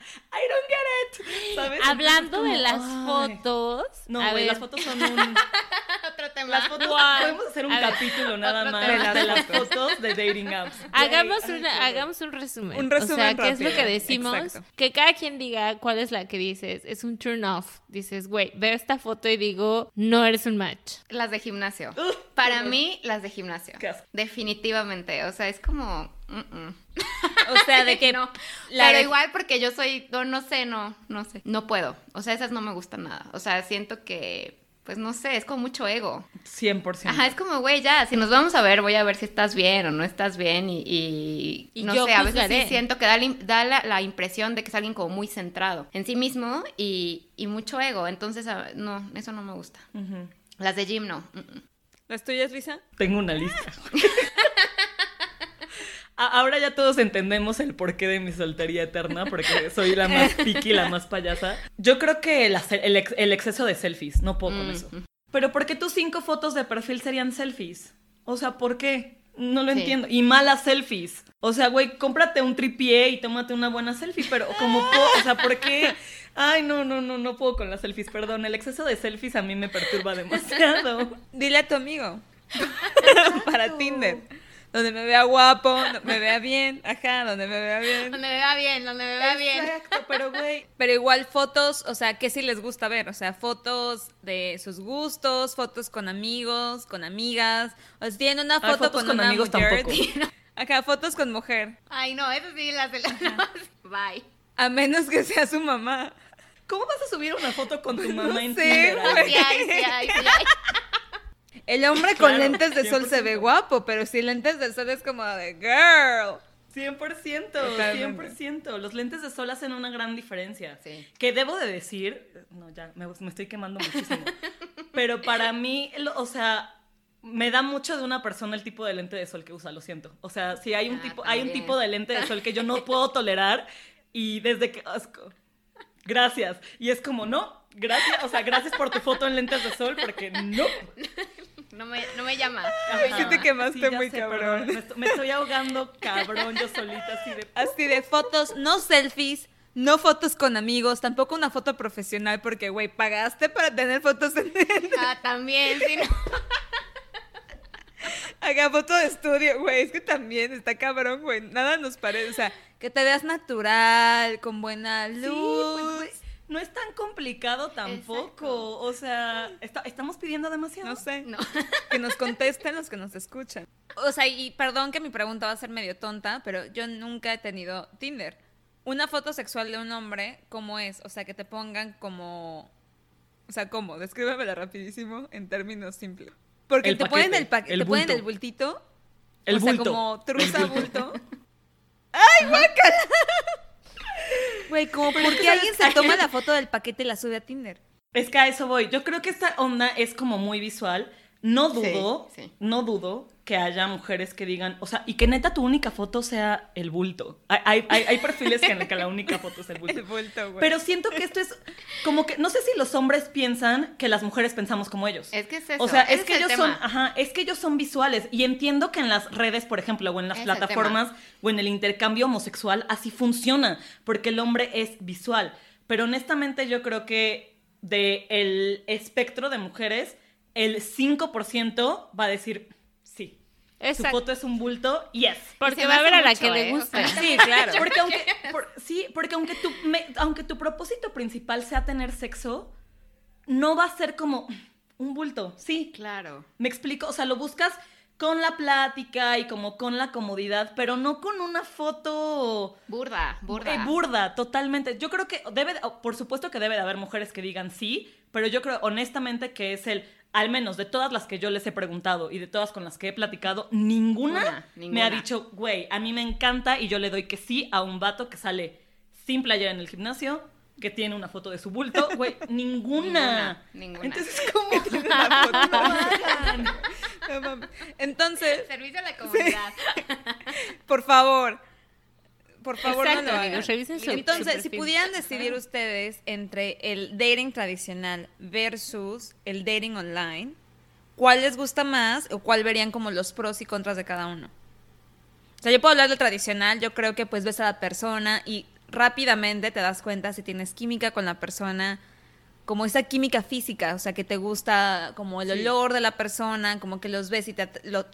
Don't get it. ¿Sabes? Hablando de las ay. fotos. No, a güey, las fotos son un... Otro tema. Las fotos, podemos hacer un A ver, capítulo nada más tema. de las fotos de dating apps. Hagamos, ay, una, hagamos un resumen. Un resumen O sea, ¿qué es lo rápido. que decimos? Exacto. Que cada quien diga cuál es la que dices. Es un turn off. Dices, güey, veo esta foto y digo, no eres un match. Las de gimnasio. Para mí, las de gimnasio. Definitivamente. O sea, es como. Mm, mm. O sea, de que... no. la Pero de- igual porque yo soy. No, no sé, no, no sé. No puedo. O sea, esas no me gustan nada. O sea, siento que. Pues no sé, es como mucho ego. 100%. Ajá, es como, güey, ya, si nos vamos a ver, voy a ver si estás bien o no estás bien y, y, Y no yo sé, a veces sí siento que da, la, da la, la impresión de que es alguien como muy centrado en sí mismo y, y mucho ego, entonces, a- no, eso no me gusta. Las de gym, no. ¿Las tuyas, Luisa? Tengo una lista. Ahora ya todos entendemos el porqué de mi soltería eterna, porque soy la más piqui, la más payasa. Yo creo que el, ex- el exceso de selfies, no puedo con Mm, eso. Pero ¿por qué tus cinco fotos de perfil serían selfies? O sea, ¿por qué? No lo Sí. entiendo. Y malas selfies. O sea, güey, cómprate un tripié y tómate una buena selfie, pero como, o sea, ¿por qué? Ay, no, no, no, no puedo con las selfies, perdón. El exceso de selfies a mí me perturba demasiado. Dile a tu amigo. Para Tinder. Donde me vea guapo, donde me vea bien, ajá, donde me vea bien. Donde me vea bien, donde me vea bien. Exacto, pero güey, Pero igual fotos, o sea, ¿qué sí les gusta ver? O sea, fotos de sus gustos, fotos con amigos, con amigas. O sea, si tienen una Ay, foto fotos con, con una amigos mujer. tampoco. Acá, fotos con mujer. Ay, no, eso sí las Bye. A menos que sea su mamá. ¿cómo vas a subir una foto con tu mamá en sé, Tinder? Sí hay, sí hay, sí hay. El hombre con Claro, lentes de sol se ve 100%. guapo, pero si lentes de sol es como de girl. 100%, Totalmente. 100%. Los lentes de sol hacen una gran diferencia. Sí. Que debo de decir, no, ya, me, me estoy quemando muchísimo. pero para mí, o sea, me da mucho de una persona el tipo de lente de sol que usa, lo siento. O sea, si hay un Ah, tipo, hay un tipo de lente de sol que yo no puedo tolerar y desde que asco. Gracias. Y es como, no, gracias, o sea, gracias por tu foto en lentes de sol porque no. No me, no me llama. no me Sí te quemaste muy sé, cabrón. Me, estoy, me estoy ahogando cabrón yo solita así de Así de fotos, no selfies, no fotos con amigos, tampoco una foto profesional porque, güey, pagaste para tener fotos en Ah, también, sí, no. Haga foto de estudio, güey, es que también está cabrón, güey, nada nos parece, o sea, que te veas natural, con buena luz. Sí, pues, güey, no es tan complicado tampoco. Exacto. O sea, está- estamos pidiendo demasiado. no sé, No. que nos contesten los que nos escuchan. O sea, y perdón que mi pregunta va a ser medio tonta, pero yo nunca he tenido Tinder. Una foto sexual de un hombre, ¿cómo es? O sea, que te pongan como... O sea, ¿cómo? Descríbemela rapidísimo en términos simples. Porque El te ponen paquete, el, pa- el te ponen el bultito. El o sea, como truza bulto. ¡Ay, guácala! Güey, como Pero es ¿por que qué alguien se toma la foto del paquete y la sube a Tinder? Es que a eso voy. Yo creo que esta onda es como muy visual. No dudo, Sí, sí. no dudo que haya mujeres que digan, o sea, y que neta tu única foto sea el bulto. Hay, hay, hay- perfiles que en el que la única foto es el bulto. El bulto, güey. Pero siento que esto es como que, no sé si los hombres piensan que las mujeres pensamos como ellos. Es que es eso. O sea, es que el ellos tema. son, ajá, es que ellos son visuales y entiendo que en las redes, por ejemplo, o en las Es plataformas o en el intercambio homosexual así funciona, porque el hombre es visual, pero honestamente yo creo que de el espectro de mujeres el 5% va a decir sí. Su Exacto. foto es un bulto, yes. Porque va a haber a la que le ¿eh? O gusta. sea, Sí, claro. Porque aunque, por- sí, porque aunque tu, me- aunque tu propósito principal sea tener sexo, no va a ser como un bulto, sí. Claro. Me explico, o sea, lo buscas con la plática y como con la comodidad, pero no con una foto Burda, burda. eh, burda, totalmente. Yo creo que debe, de- por supuesto que debe de haber mujeres que digan sí, pero yo creo honestamente que es el, al menos de todas las que yo les he preguntado y de todas con las que he platicado, ninguna, Ninguna, me ha dicho, güey, a mí me encanta y yo le doy que sí a un vato que sale sin playera en el gimnasio, que tiene una foto de su bulto, güey, ninguna. Ninguna, ninguna. Entonces, ¿cómo? La foto. No hagan. No mames. Entonces, Servicio a la comunidad. por favor, por favor Exacto, no lo amigos, hagan. revisen su- Entonces, si pudieran decidir ustedes entre el dating tradicional versus el dating online, ¿cuál les gusta más o cuál verían como los pros y contras de cada uno? O sea, yo puedo hablar del tradicional, yo creo que pues ves a la persona y rápidamente te das cuenta si tienes química con la persona, como esa química física, o sea, que te gusta como el Sí. olor de la persona, como que los ves y te, lo,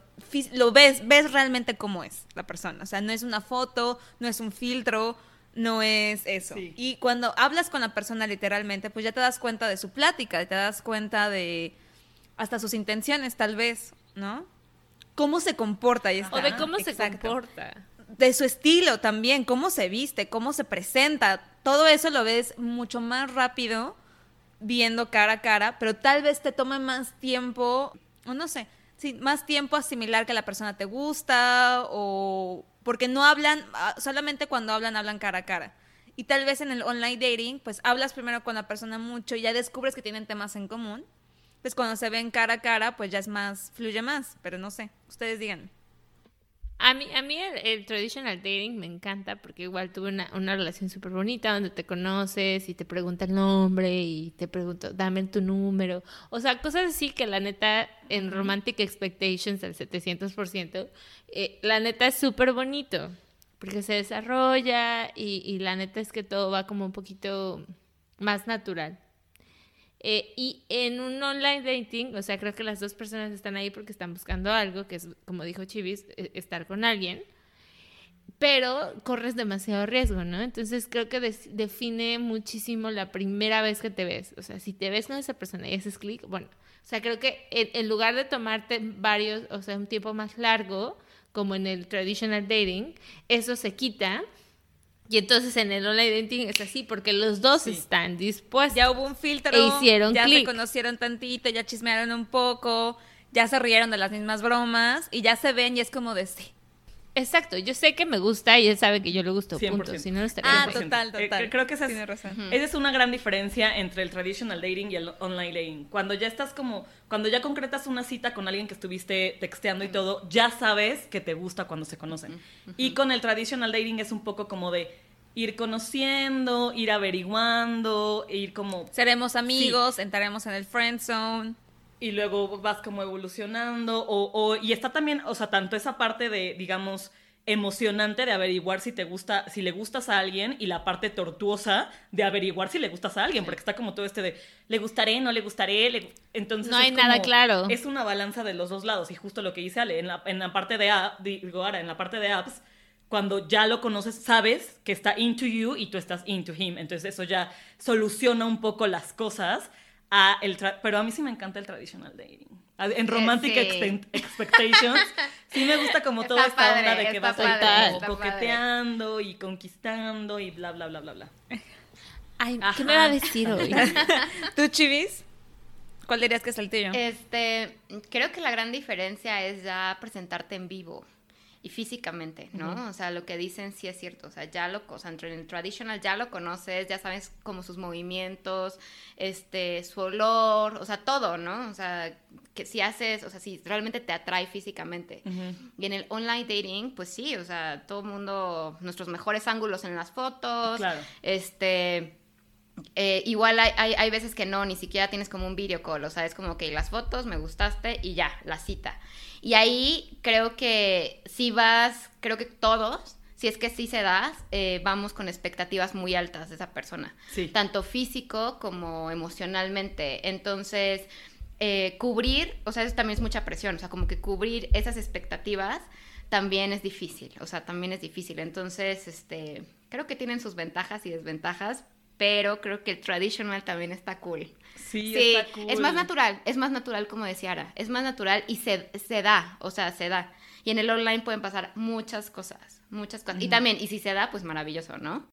ves, ves realmente cómo es la persona, o sea, no es una foto, no es un filtro, no es eso. Sí. Y cuando hablas con la persona literalmente, pues ya te das cuenta de su plática, te das cuenta de hasta sus intenciones tal vez, ¿no? Cómo se comporta y está. O de cómo se Exacto comporta. de su estilo también, cómo se viste, cómo se presenta, todo eso lo ves mucho más rápido viendo cara a cara, pero tal vez te tome más tiempo, o no sé, sí, más tiempo asimilar que la persona te gusta o porque no hablan, ah, solamente cuando hablan hablan cara a cara. Y tal vez en el online dating, pues hablas primero con la persona mucho y ya descubres que tienen temas en común. Pues cuando se ven cara a cara, pues ya es más, fluye más, pero no sé, ustedes digan. A mí, a mí el, el traditional dating me encanta porque igual tuve una, una relación súper bonita donde te conoces y te pregunta el nombre y te pregunto, dame tu número. O sea, cosas así que la neta en Romantic Expectations al 700%, eh, la neta es súper bonito porque se desarrolla y, y la neta es que todo va como un poquito más natural. Eh, y en un online dating, o sea, creo que las dos personas están ahí porque están buscando algo, que es, como dijo Chivis, e- estar con alguien, pero corres demasiado riesgo, ¿no? Entonces creo que define muchísimo la primera vez que te ves. O sea, si te ves con esa persona y haces clic, bueno, o sea, creo que en, en lugar de tomarte varios, o sea, un tiempo más largo, como en el traditional dating, eso se quita. Y entonces en el online dating es así, porque los dos Sí. están dispuestos. Ya hubo un filtro. E hicieron Ya se clic. conocieron tantito, ya chismearon un poco, ya se rieron de las mismas bromas y ya se ven y es como de sí. Exacto, yo sé que me gusta y él sabe que yo le gusto, punto. 100%. Si no, no estaría Ah, conmigo. total, Eh, total. creo que esa es, razón. esa es una gran diferencia entre el traditional dating y el online dating. Cuando ya estás como, cuando ya concretas una cita con alguien que estuviste texteando y todo, ya sabes que te gusta cuando se conocen. Y con el traditional dating es un poco como de ir conociendo, ir averiguando, ir como Seremos amigos, entraremos en el friend zone. Y luego vas como evolucionando o, o- y está también, o sea, tanto esa parte de, digamos, emocionante de averiguar si te gusta, si le gustas a alguien y la parte tortuosa de averiguar si le gustas a alguien, porque está como todo este de, le gustaré, no le gustaré, le- entonces No hay es nada claro. Es una balanza de los dos lados y justo lo que dice Ale, en la, en la parte de app, digo ahora, en la parte de apps, cuando ya lo conoces, sabes que está into you y tú estás into him. Entonces eso ya soluciona un poco las cosas. A el tra- pero a mí sí me encanta el traditional dating. En Romantic sí. Expectations, sí me gusta como Está toda esta padre, onda de que vas padre, coqueteando y conquistando y bla, bla, bla, bla, bla. Ay, ¿qué me va a decir hoy? ¿Tú, Chivis? ¿Cuál dirías que es el tuyo? Este, creo que la gran diferencia es ya presentarte en vivo y físicamente, ¿no? O sea, lo que dicen sí es cierto, o sea, ya lo, o sea, entre el traditional ya lo conoces, ya sabes como sus movimientos, este, su olor, o sea, todo, ¿no? O sea, que si haces, o sea, si realmente te atrae físicamente. Y en el online dating, pues sí, o sea, todo el mundo, nuestros mejores ángulos en las fotos, Claro. este, eh, igual hay, hay, hay veces que no, ni siquiera tienes como un video call, o sea, es como que las fotos, me gustaste y ya, la cita. Y ahí creo que si vas, creo que todos, si es que sí se das, eh, vamos con expectativas muy altas de esa persona, Sí. tanto físico como emocionalmente. Entonces, eh, cubrir, o sea, eso también es mucha presión, o sea, como que cubrir esas expectativas también es difícil, o sea, también es difícil. Entonces, este, creo que tienen sus ventajas y desventajas, pero creo que el traditional también está cool. Sí, Sí, está cool. es más natural, es más natural como decía Ara, es más natural y se, se da, o sea, se da. Y en el online pueden pasar muchas cosas, muchas cosas. Y también, y si se da, pues maravilloso, ¿no?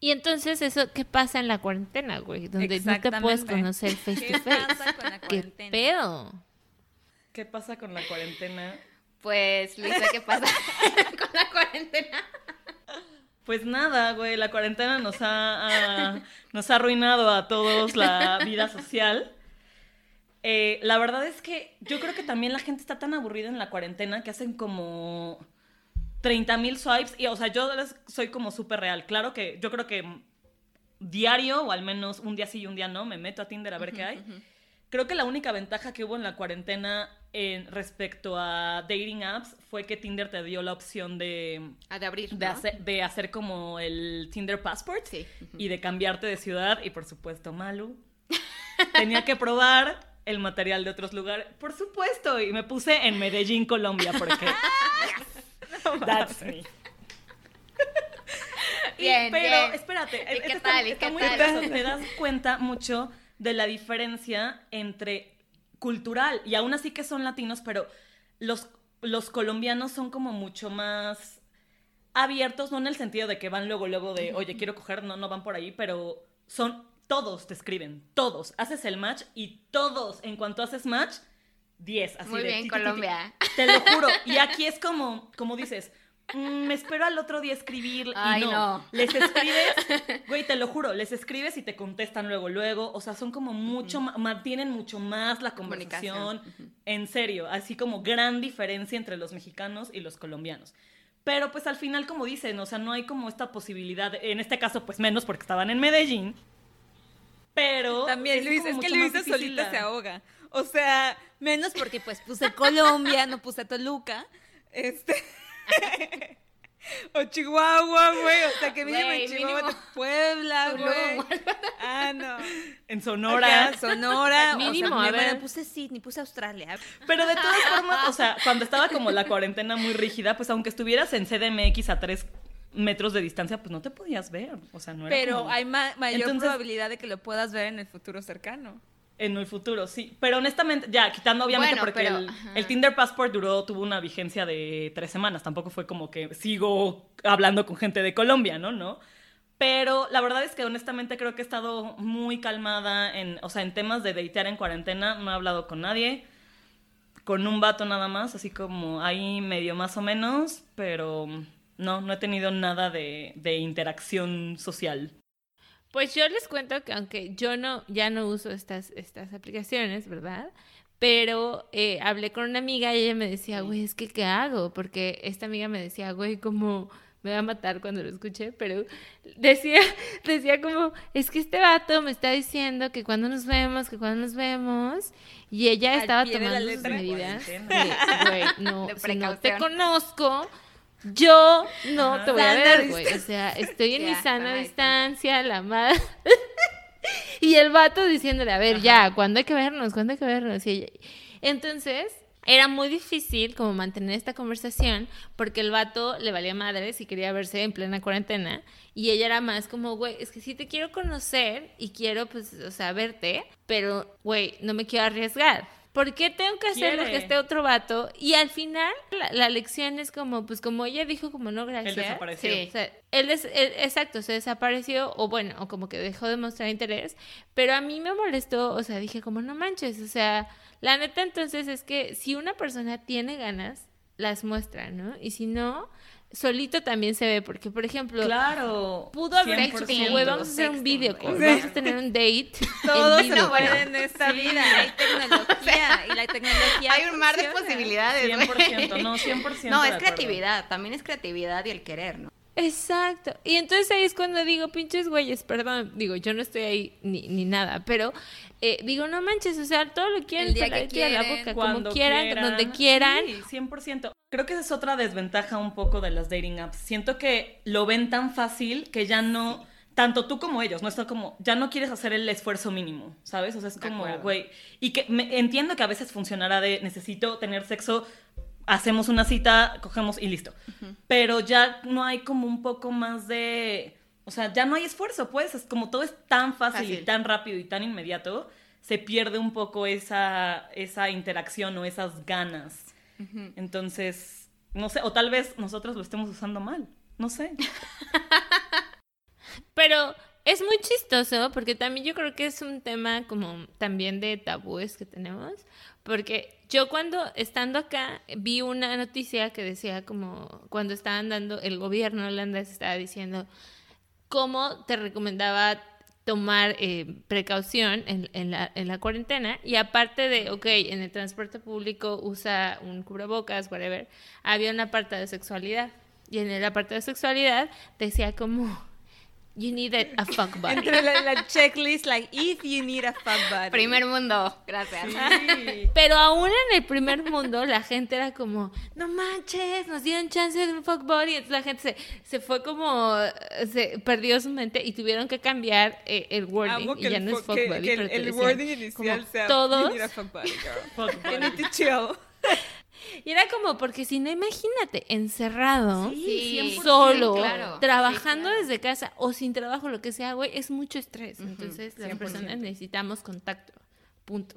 Y entonces, eso, ¿qué pasa en la cuarentena, güey? Donde no te puedes conocer face ¿Qué to face. pasa con la ¿Qué cuarentena? pedo? ¿Qué pasa con la cuarentena? Pues, Luisa, ¿qué pasa con la cuarentena? Pues nada, güey, la cuarentena nos ha, ha- nos ha arruinado a todos la vida social. Eh, la verdad es que yo creo que también la gente está tan aburrida en la cuarentena que hacen como 30 mil swipes. Y, o sea, yo soy como súper real. Claro que yo creo que diario, o al menos un día sí y un día no, me meto a Tinder a ver qué hay. Creo que la única ventaja que hubo en la cuarentena en, respecto a dating apps fue que Tinder te dio la opción de, Ah, de abrir, de, ¿no? hacer, de hacer como el Tinder Passport Sí. y de cambiarte de ciudad y por supuesto Malu tenía que probar el material de otros lugares, por supuesto, y me puse en Medellín, Colombia, porque that's me. Bien, pero bien. espérate, ¿Y qué está- tal, está qué muy tal? te das cuenta mucho de la diferencia entre cultural y aún así que son latinos, pero los, los colombianos son como mucho más abiertos, no en el sentido de que van luego, luego de, oye, quiero coger, no, no van por ahí, pero son, todos te escriben, todos. Haces el match y todos, en cuanto haces match, 10. Así Muy de bien, ti, ti, ti, ti. Colombia. Te lo juro. Y aquí es como, como dices, "Mm, me espero al otro día escribir y no. no. Les escribes, güey, te lo juro, les escribes y te contestan luego, luego. O sea, son como mucho, ma- mantienen mucho más la conversación. En serio, así como gran diferencia entre los mexicanos y los colombianos. Pero pues al final, como dicen, o sea, no hay como esta posibilidad, en este caso pues menos porque estaban en Medellín, pero... También, Luis, es que Luisa solita la- se ahoga. O sea, menos porque pues puse Colombia, no puse Toluca. Este. O Chihuahua, güey. O sea, que mínimo en Chihuahua, mínimo. Puebla, güey. Ah, no. En Sonora. Acá, Sonora. Mínimo, o sea, a ver. bueno, puse Sydney, puse Australia. Pero de todas formas, o sea, cuando estaba como la cuarentena muy rígida, pues aunque estuvieras en CDMX a tres metros de distancia, pues no te podías ver. O sea, no era Pero como- hay ma- mayor Entonces- probabilidad de que lo puedas ver en el futuro cercano. En el futuro, sí. Pero honestamente, ya, quitando obviamente Bueno, porque pero- el, el Tinder Passport duró, tuvo una vigencia de tres semanas. Tampoco fue como que sigo hablando con gente de Colombia, ¿no? ¿No? Pero la verdad es que honestamente creo que he estado muy calmada en, o sea, en temas de datear en cuarentena. No he hablado con nadie. Con un vato nada más, así como ahí medio más o menos. Pero no, no he tenido nada de, de interacción social. Pues yo les cuento que aunque yo no, ya no uso estas, estas aplicaciones, ¿verdad? Pero eh, hablé con una amiga y ella me decía, güey, es que ¿qué hago? Porque esta amiga me decía, güey, como me va a matar cuando lo escuché, pero decía, decía como, es que este vato me está diciendo que cuando nos vemos, que cuando nos vemos, y ella estaba tomando sus medidas. Güey, no, De si no te conozco, yo no Ajá. te voy a ver, güey. O sea, estoy en mi sana distancia, la madre. Y el vato diciéndole, a ver, ya, ¿cuándo hay que vernos? ¿Cuándo hay que vernos? Y ella- Entonces, era muy difícil como mantener esta conversación porque el vato le valía madre si quería verse en plena cuarentena y ella era más como, güey, es que sí te quiero conocer y quiero, pues, o sea, verte, pero, güey, no me quiero arriesgar. ¿Por qué tengo que hacer lo que este otro vato? Y al final, la, la lección es como, pues, como ella dijo, como no, gracias. Él desapareció. Sí. O sea, él, des- él- exacto, se desapareció o bueno, o como que dejó de mostrar interés, pero a mí me molestó, o sea, dije como no manches, o sea, la neta entonces es que si una persona tiene ganas, las muestra, ¿no? Y si no, solito también se ve, porque por ejemplo, Claro. pudo haber dicho 100%. como, güey, vamos a hacer un video güey. call, Sí. vamos a tener un date. Todo en se puede call". en esta vida. Hay tecnología. y la tecnología. Hay un mar de posibilidades. güey. 100%, no, 100%. No, es acuerdo. creatividad, también es creatividad y el querer, ¿no? Exacto. Y entonces ahí es cuando digo, pinches güeyes, perdón, digo, yo no estoy ahí ni, ni nada, pero eh, digo, no manches, o sea, todo lo quieren, El día peladito que la boca, Cuando como quieran, donde quieran. Sí, 100%. Creo que esa es otra desventaja un poco de las dating apps. Siento que lo ven tan fácil que ya no, tanto tú como ellos, no está como, ya no quieres hacer el esfuerzo mínimo, ¿sabes? O sea, es como, güey, y que me, entiendo que a veces funcionará de necesito tener sexo, hacemos una cita, cogemos y listo. Pero ya no hay como un poco más de, o sea, ya no hay esfuerzo, pues, es como todo es tan fácil, y tan rápido y tan inmediato, se pierde un poco esa, esa interacción o esas ganas. Entonces, no sé, o tal vez nosotros lo estemos usando mal, no sé. Pero es muy chistoso porque también yo creo que es un tema como también de tabúes que tenemos. Porque yo cuando estando acá vi una noticia que decía como cuando estaban dando, el gobierno holandés estaba diciendo cómo te recomendaba tomar eh, precaución en, la, en la cuarentena. Y aparte de, ok, en el transporte público usa un cubrebocas, whatever, había una parte de sexualidad. Y en la parte de sexualidad decía como, you need a, fuck buddy. Entre la, la checklist, like, if you need a fuck buddy. Primer mundo, gracias. Sí. Pero aún en el primer mundo la gente era como, no manches, nos dieron chance de un fuck buddy. Entonces la gente se, se fue como, se perdió su mente y tuvieron que cambiar eh, el wording Amo y ya el, no es fuck que- buddy. que el, pero el decían wording inicial como sea todos. You need a fuck buddy, girl. Fuck You buddy. need to chill. Y era como, porque si no, imagínate, encerrado, Sí, solo, claro. trabajando Sí, claro. desde casa o sin trabajo, lo que sea, güey, es mucho estrés. Entonces, las 100%. personas necesitamos contacto. Punto.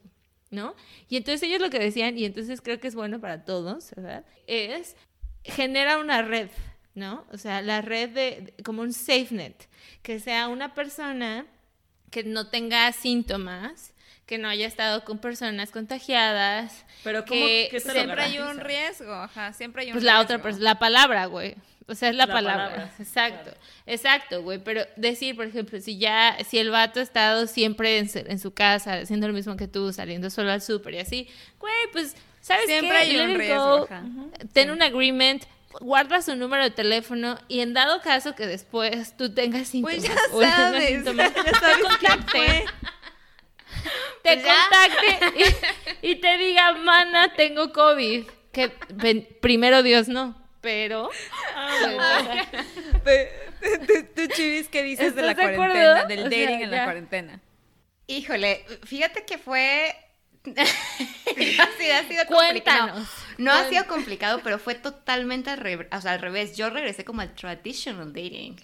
¿No? Y entonces ellos lo que decían, y entonces creo que es bueno para todos, ¿verdad? Es genera una red, ¿no? O sea, la red de, como un safe net, que sea una persona que no tenga síntomas, que no haya estado con personas contagiadas, Pero ¿cómo, que qué Siempre hay un riesgo, ajá, siempre hay un pues riesgo. la otra la palabra, güey. O sea, es la, La palabra. palabra, Exacto. claro. Exacto, güey. Pero decir, por ejemplo, si ya, si el vato ha estado siempre en su, en su casa, haciendo lo mismo que tú, saliendo solo al súper y así, güey, pues, ¿sabes Siempre qué? hay Let un riesgo, ajá. Ten un agreement, guarda su número de teléfono y en dado caso que después tú tengas síntomas Pues ya o él tenga sabes, síntomas, ya sabes. Te Pues ya. contacte y, y te diga, mana, tengo COVID. Que ven- primero Dios no. pero... ¿Tú, Chivis, qué dices de la ¿Estás de cuarentena? acuerdo? Del O sea, dating en la cuarentena. Híjole, fíjate que fue. ha sido, ha sido complicado. Cuéntanos. No ha sido complicado, pero fue totalmente al, re- o sea, al revés. Yo regresé como al traditional dating.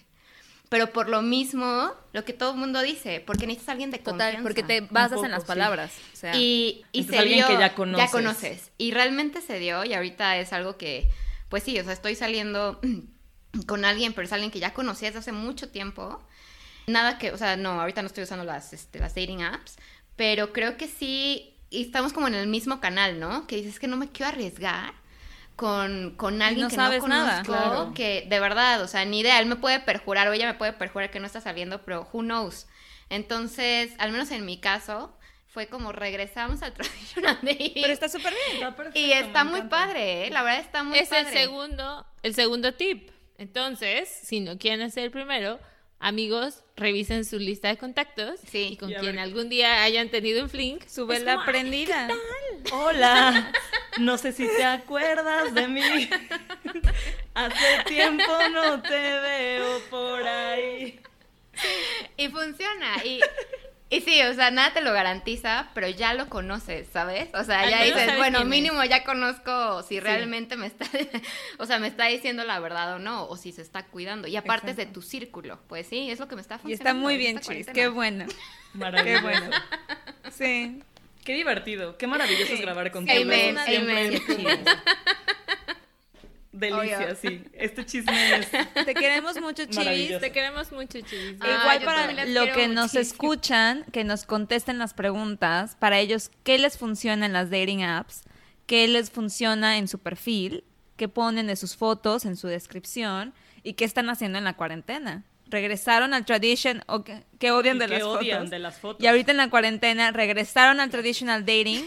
Pero por lo mismo, lo que todo el mundo dice, porque necesitas a alguien de Total, confianza. porque te basas poco, en las sí. palabras. O sea, Y, se alguien dio, que ya conoces. conoces. Y realmente se dio, y ahorita es algo que, pues sí, o sea, estoy saliendo con alguien, pero es alguien que ya conocí desde hace mucho tiempo. Nada que, o sea, no, ahorita no estoy usando las, este, las dating apps, pero creo que sí, y estamos como en el mismo canal, ¿no? Que dices que no me quiero arriesgar con, con alguien no que sabes no nada. conozco, Claro. que de verdad, o sea, ni idea, él me puede perjurar o ella me puede perjurar que no está saliendo, pero who knows. Entonces, al menos en mi caso, fue como regresamos al traditional dating. pero está súper bien. Está perfecto, Y está muy encanta. padre, ¿eh? La verdad está muy es padre. el segundo, el segundo tip. Entonces, si no quieren hacer el primero, amigos, revisen su lista de contactos Sí. y con Y quien ver- algún día hayan tenido un flink, Sube la como, prendida. Hola, no sé si te acuerdas de mí. Hace tiempo no te veo por ahí. Y funciona. Y, y sí, o sea, nada te lo garantiza, pero ya lo conoces, ¿sabes? O sea, Al ya dices, sabes bueno, es. mínimo ya conozco si realmente me está, o sea, me está diciendo la verdad o no, o si se está cuidando. Y aparte es de tu círculo, pues sí, es lo que me está Y funcionando. está muy en bien, cuarentena. Qué bueno. Maravilloso. Qué bueno. Sí. Qué divertido, qué maravilloso es grabar contigo. Amen, amen. Delicia, Obvio. sí. Este chisme es Te queremos mucho, Chivis. Te queremos mucho, Chivis. Ah, Igual para lo que nos escuchan, que nos contesten las preguntas, para ellos, ¿qué les funciona en las dating apps? ¿Qué les funciona en su perfil? ¿Qué ponen de sus fotos en su descripción? ¿Y qué están haciendo en la cuarentena? ¿Regresaron al tradition o qué, qué odian Y de qué las odian fotos? de las fotos. Y ahorita en la cuarentena, ¿regresaron al traditional dating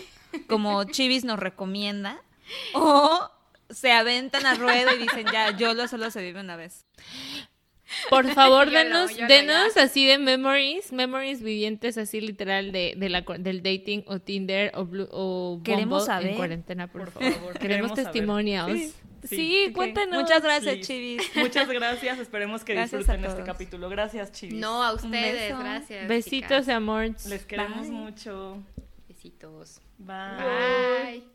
como Chivis nos recomienda? ¿O se aventan a ruedo y dicen, ya, YOLO solo se vive una vez? Por favor, denos, denos así de memories, memories vivientes así literal de, de la, cu- del dating o Tinder o, Blue, o Queremos Bumble saber. en cuarentena, por, Por favor. Queremos queremos testimonios. Sí, Sí, sí. Ok. cuéntanos. Muchas gracias, Please. Chivis. Muchas gracias, esperemos que Gracias a disfruten este capítulo. Gracias, Chivis. No, a ustedes, beso. gracias. Besitos, chicas. amores. Les queremos Bye. mucho. Besitos. Bye. Bye.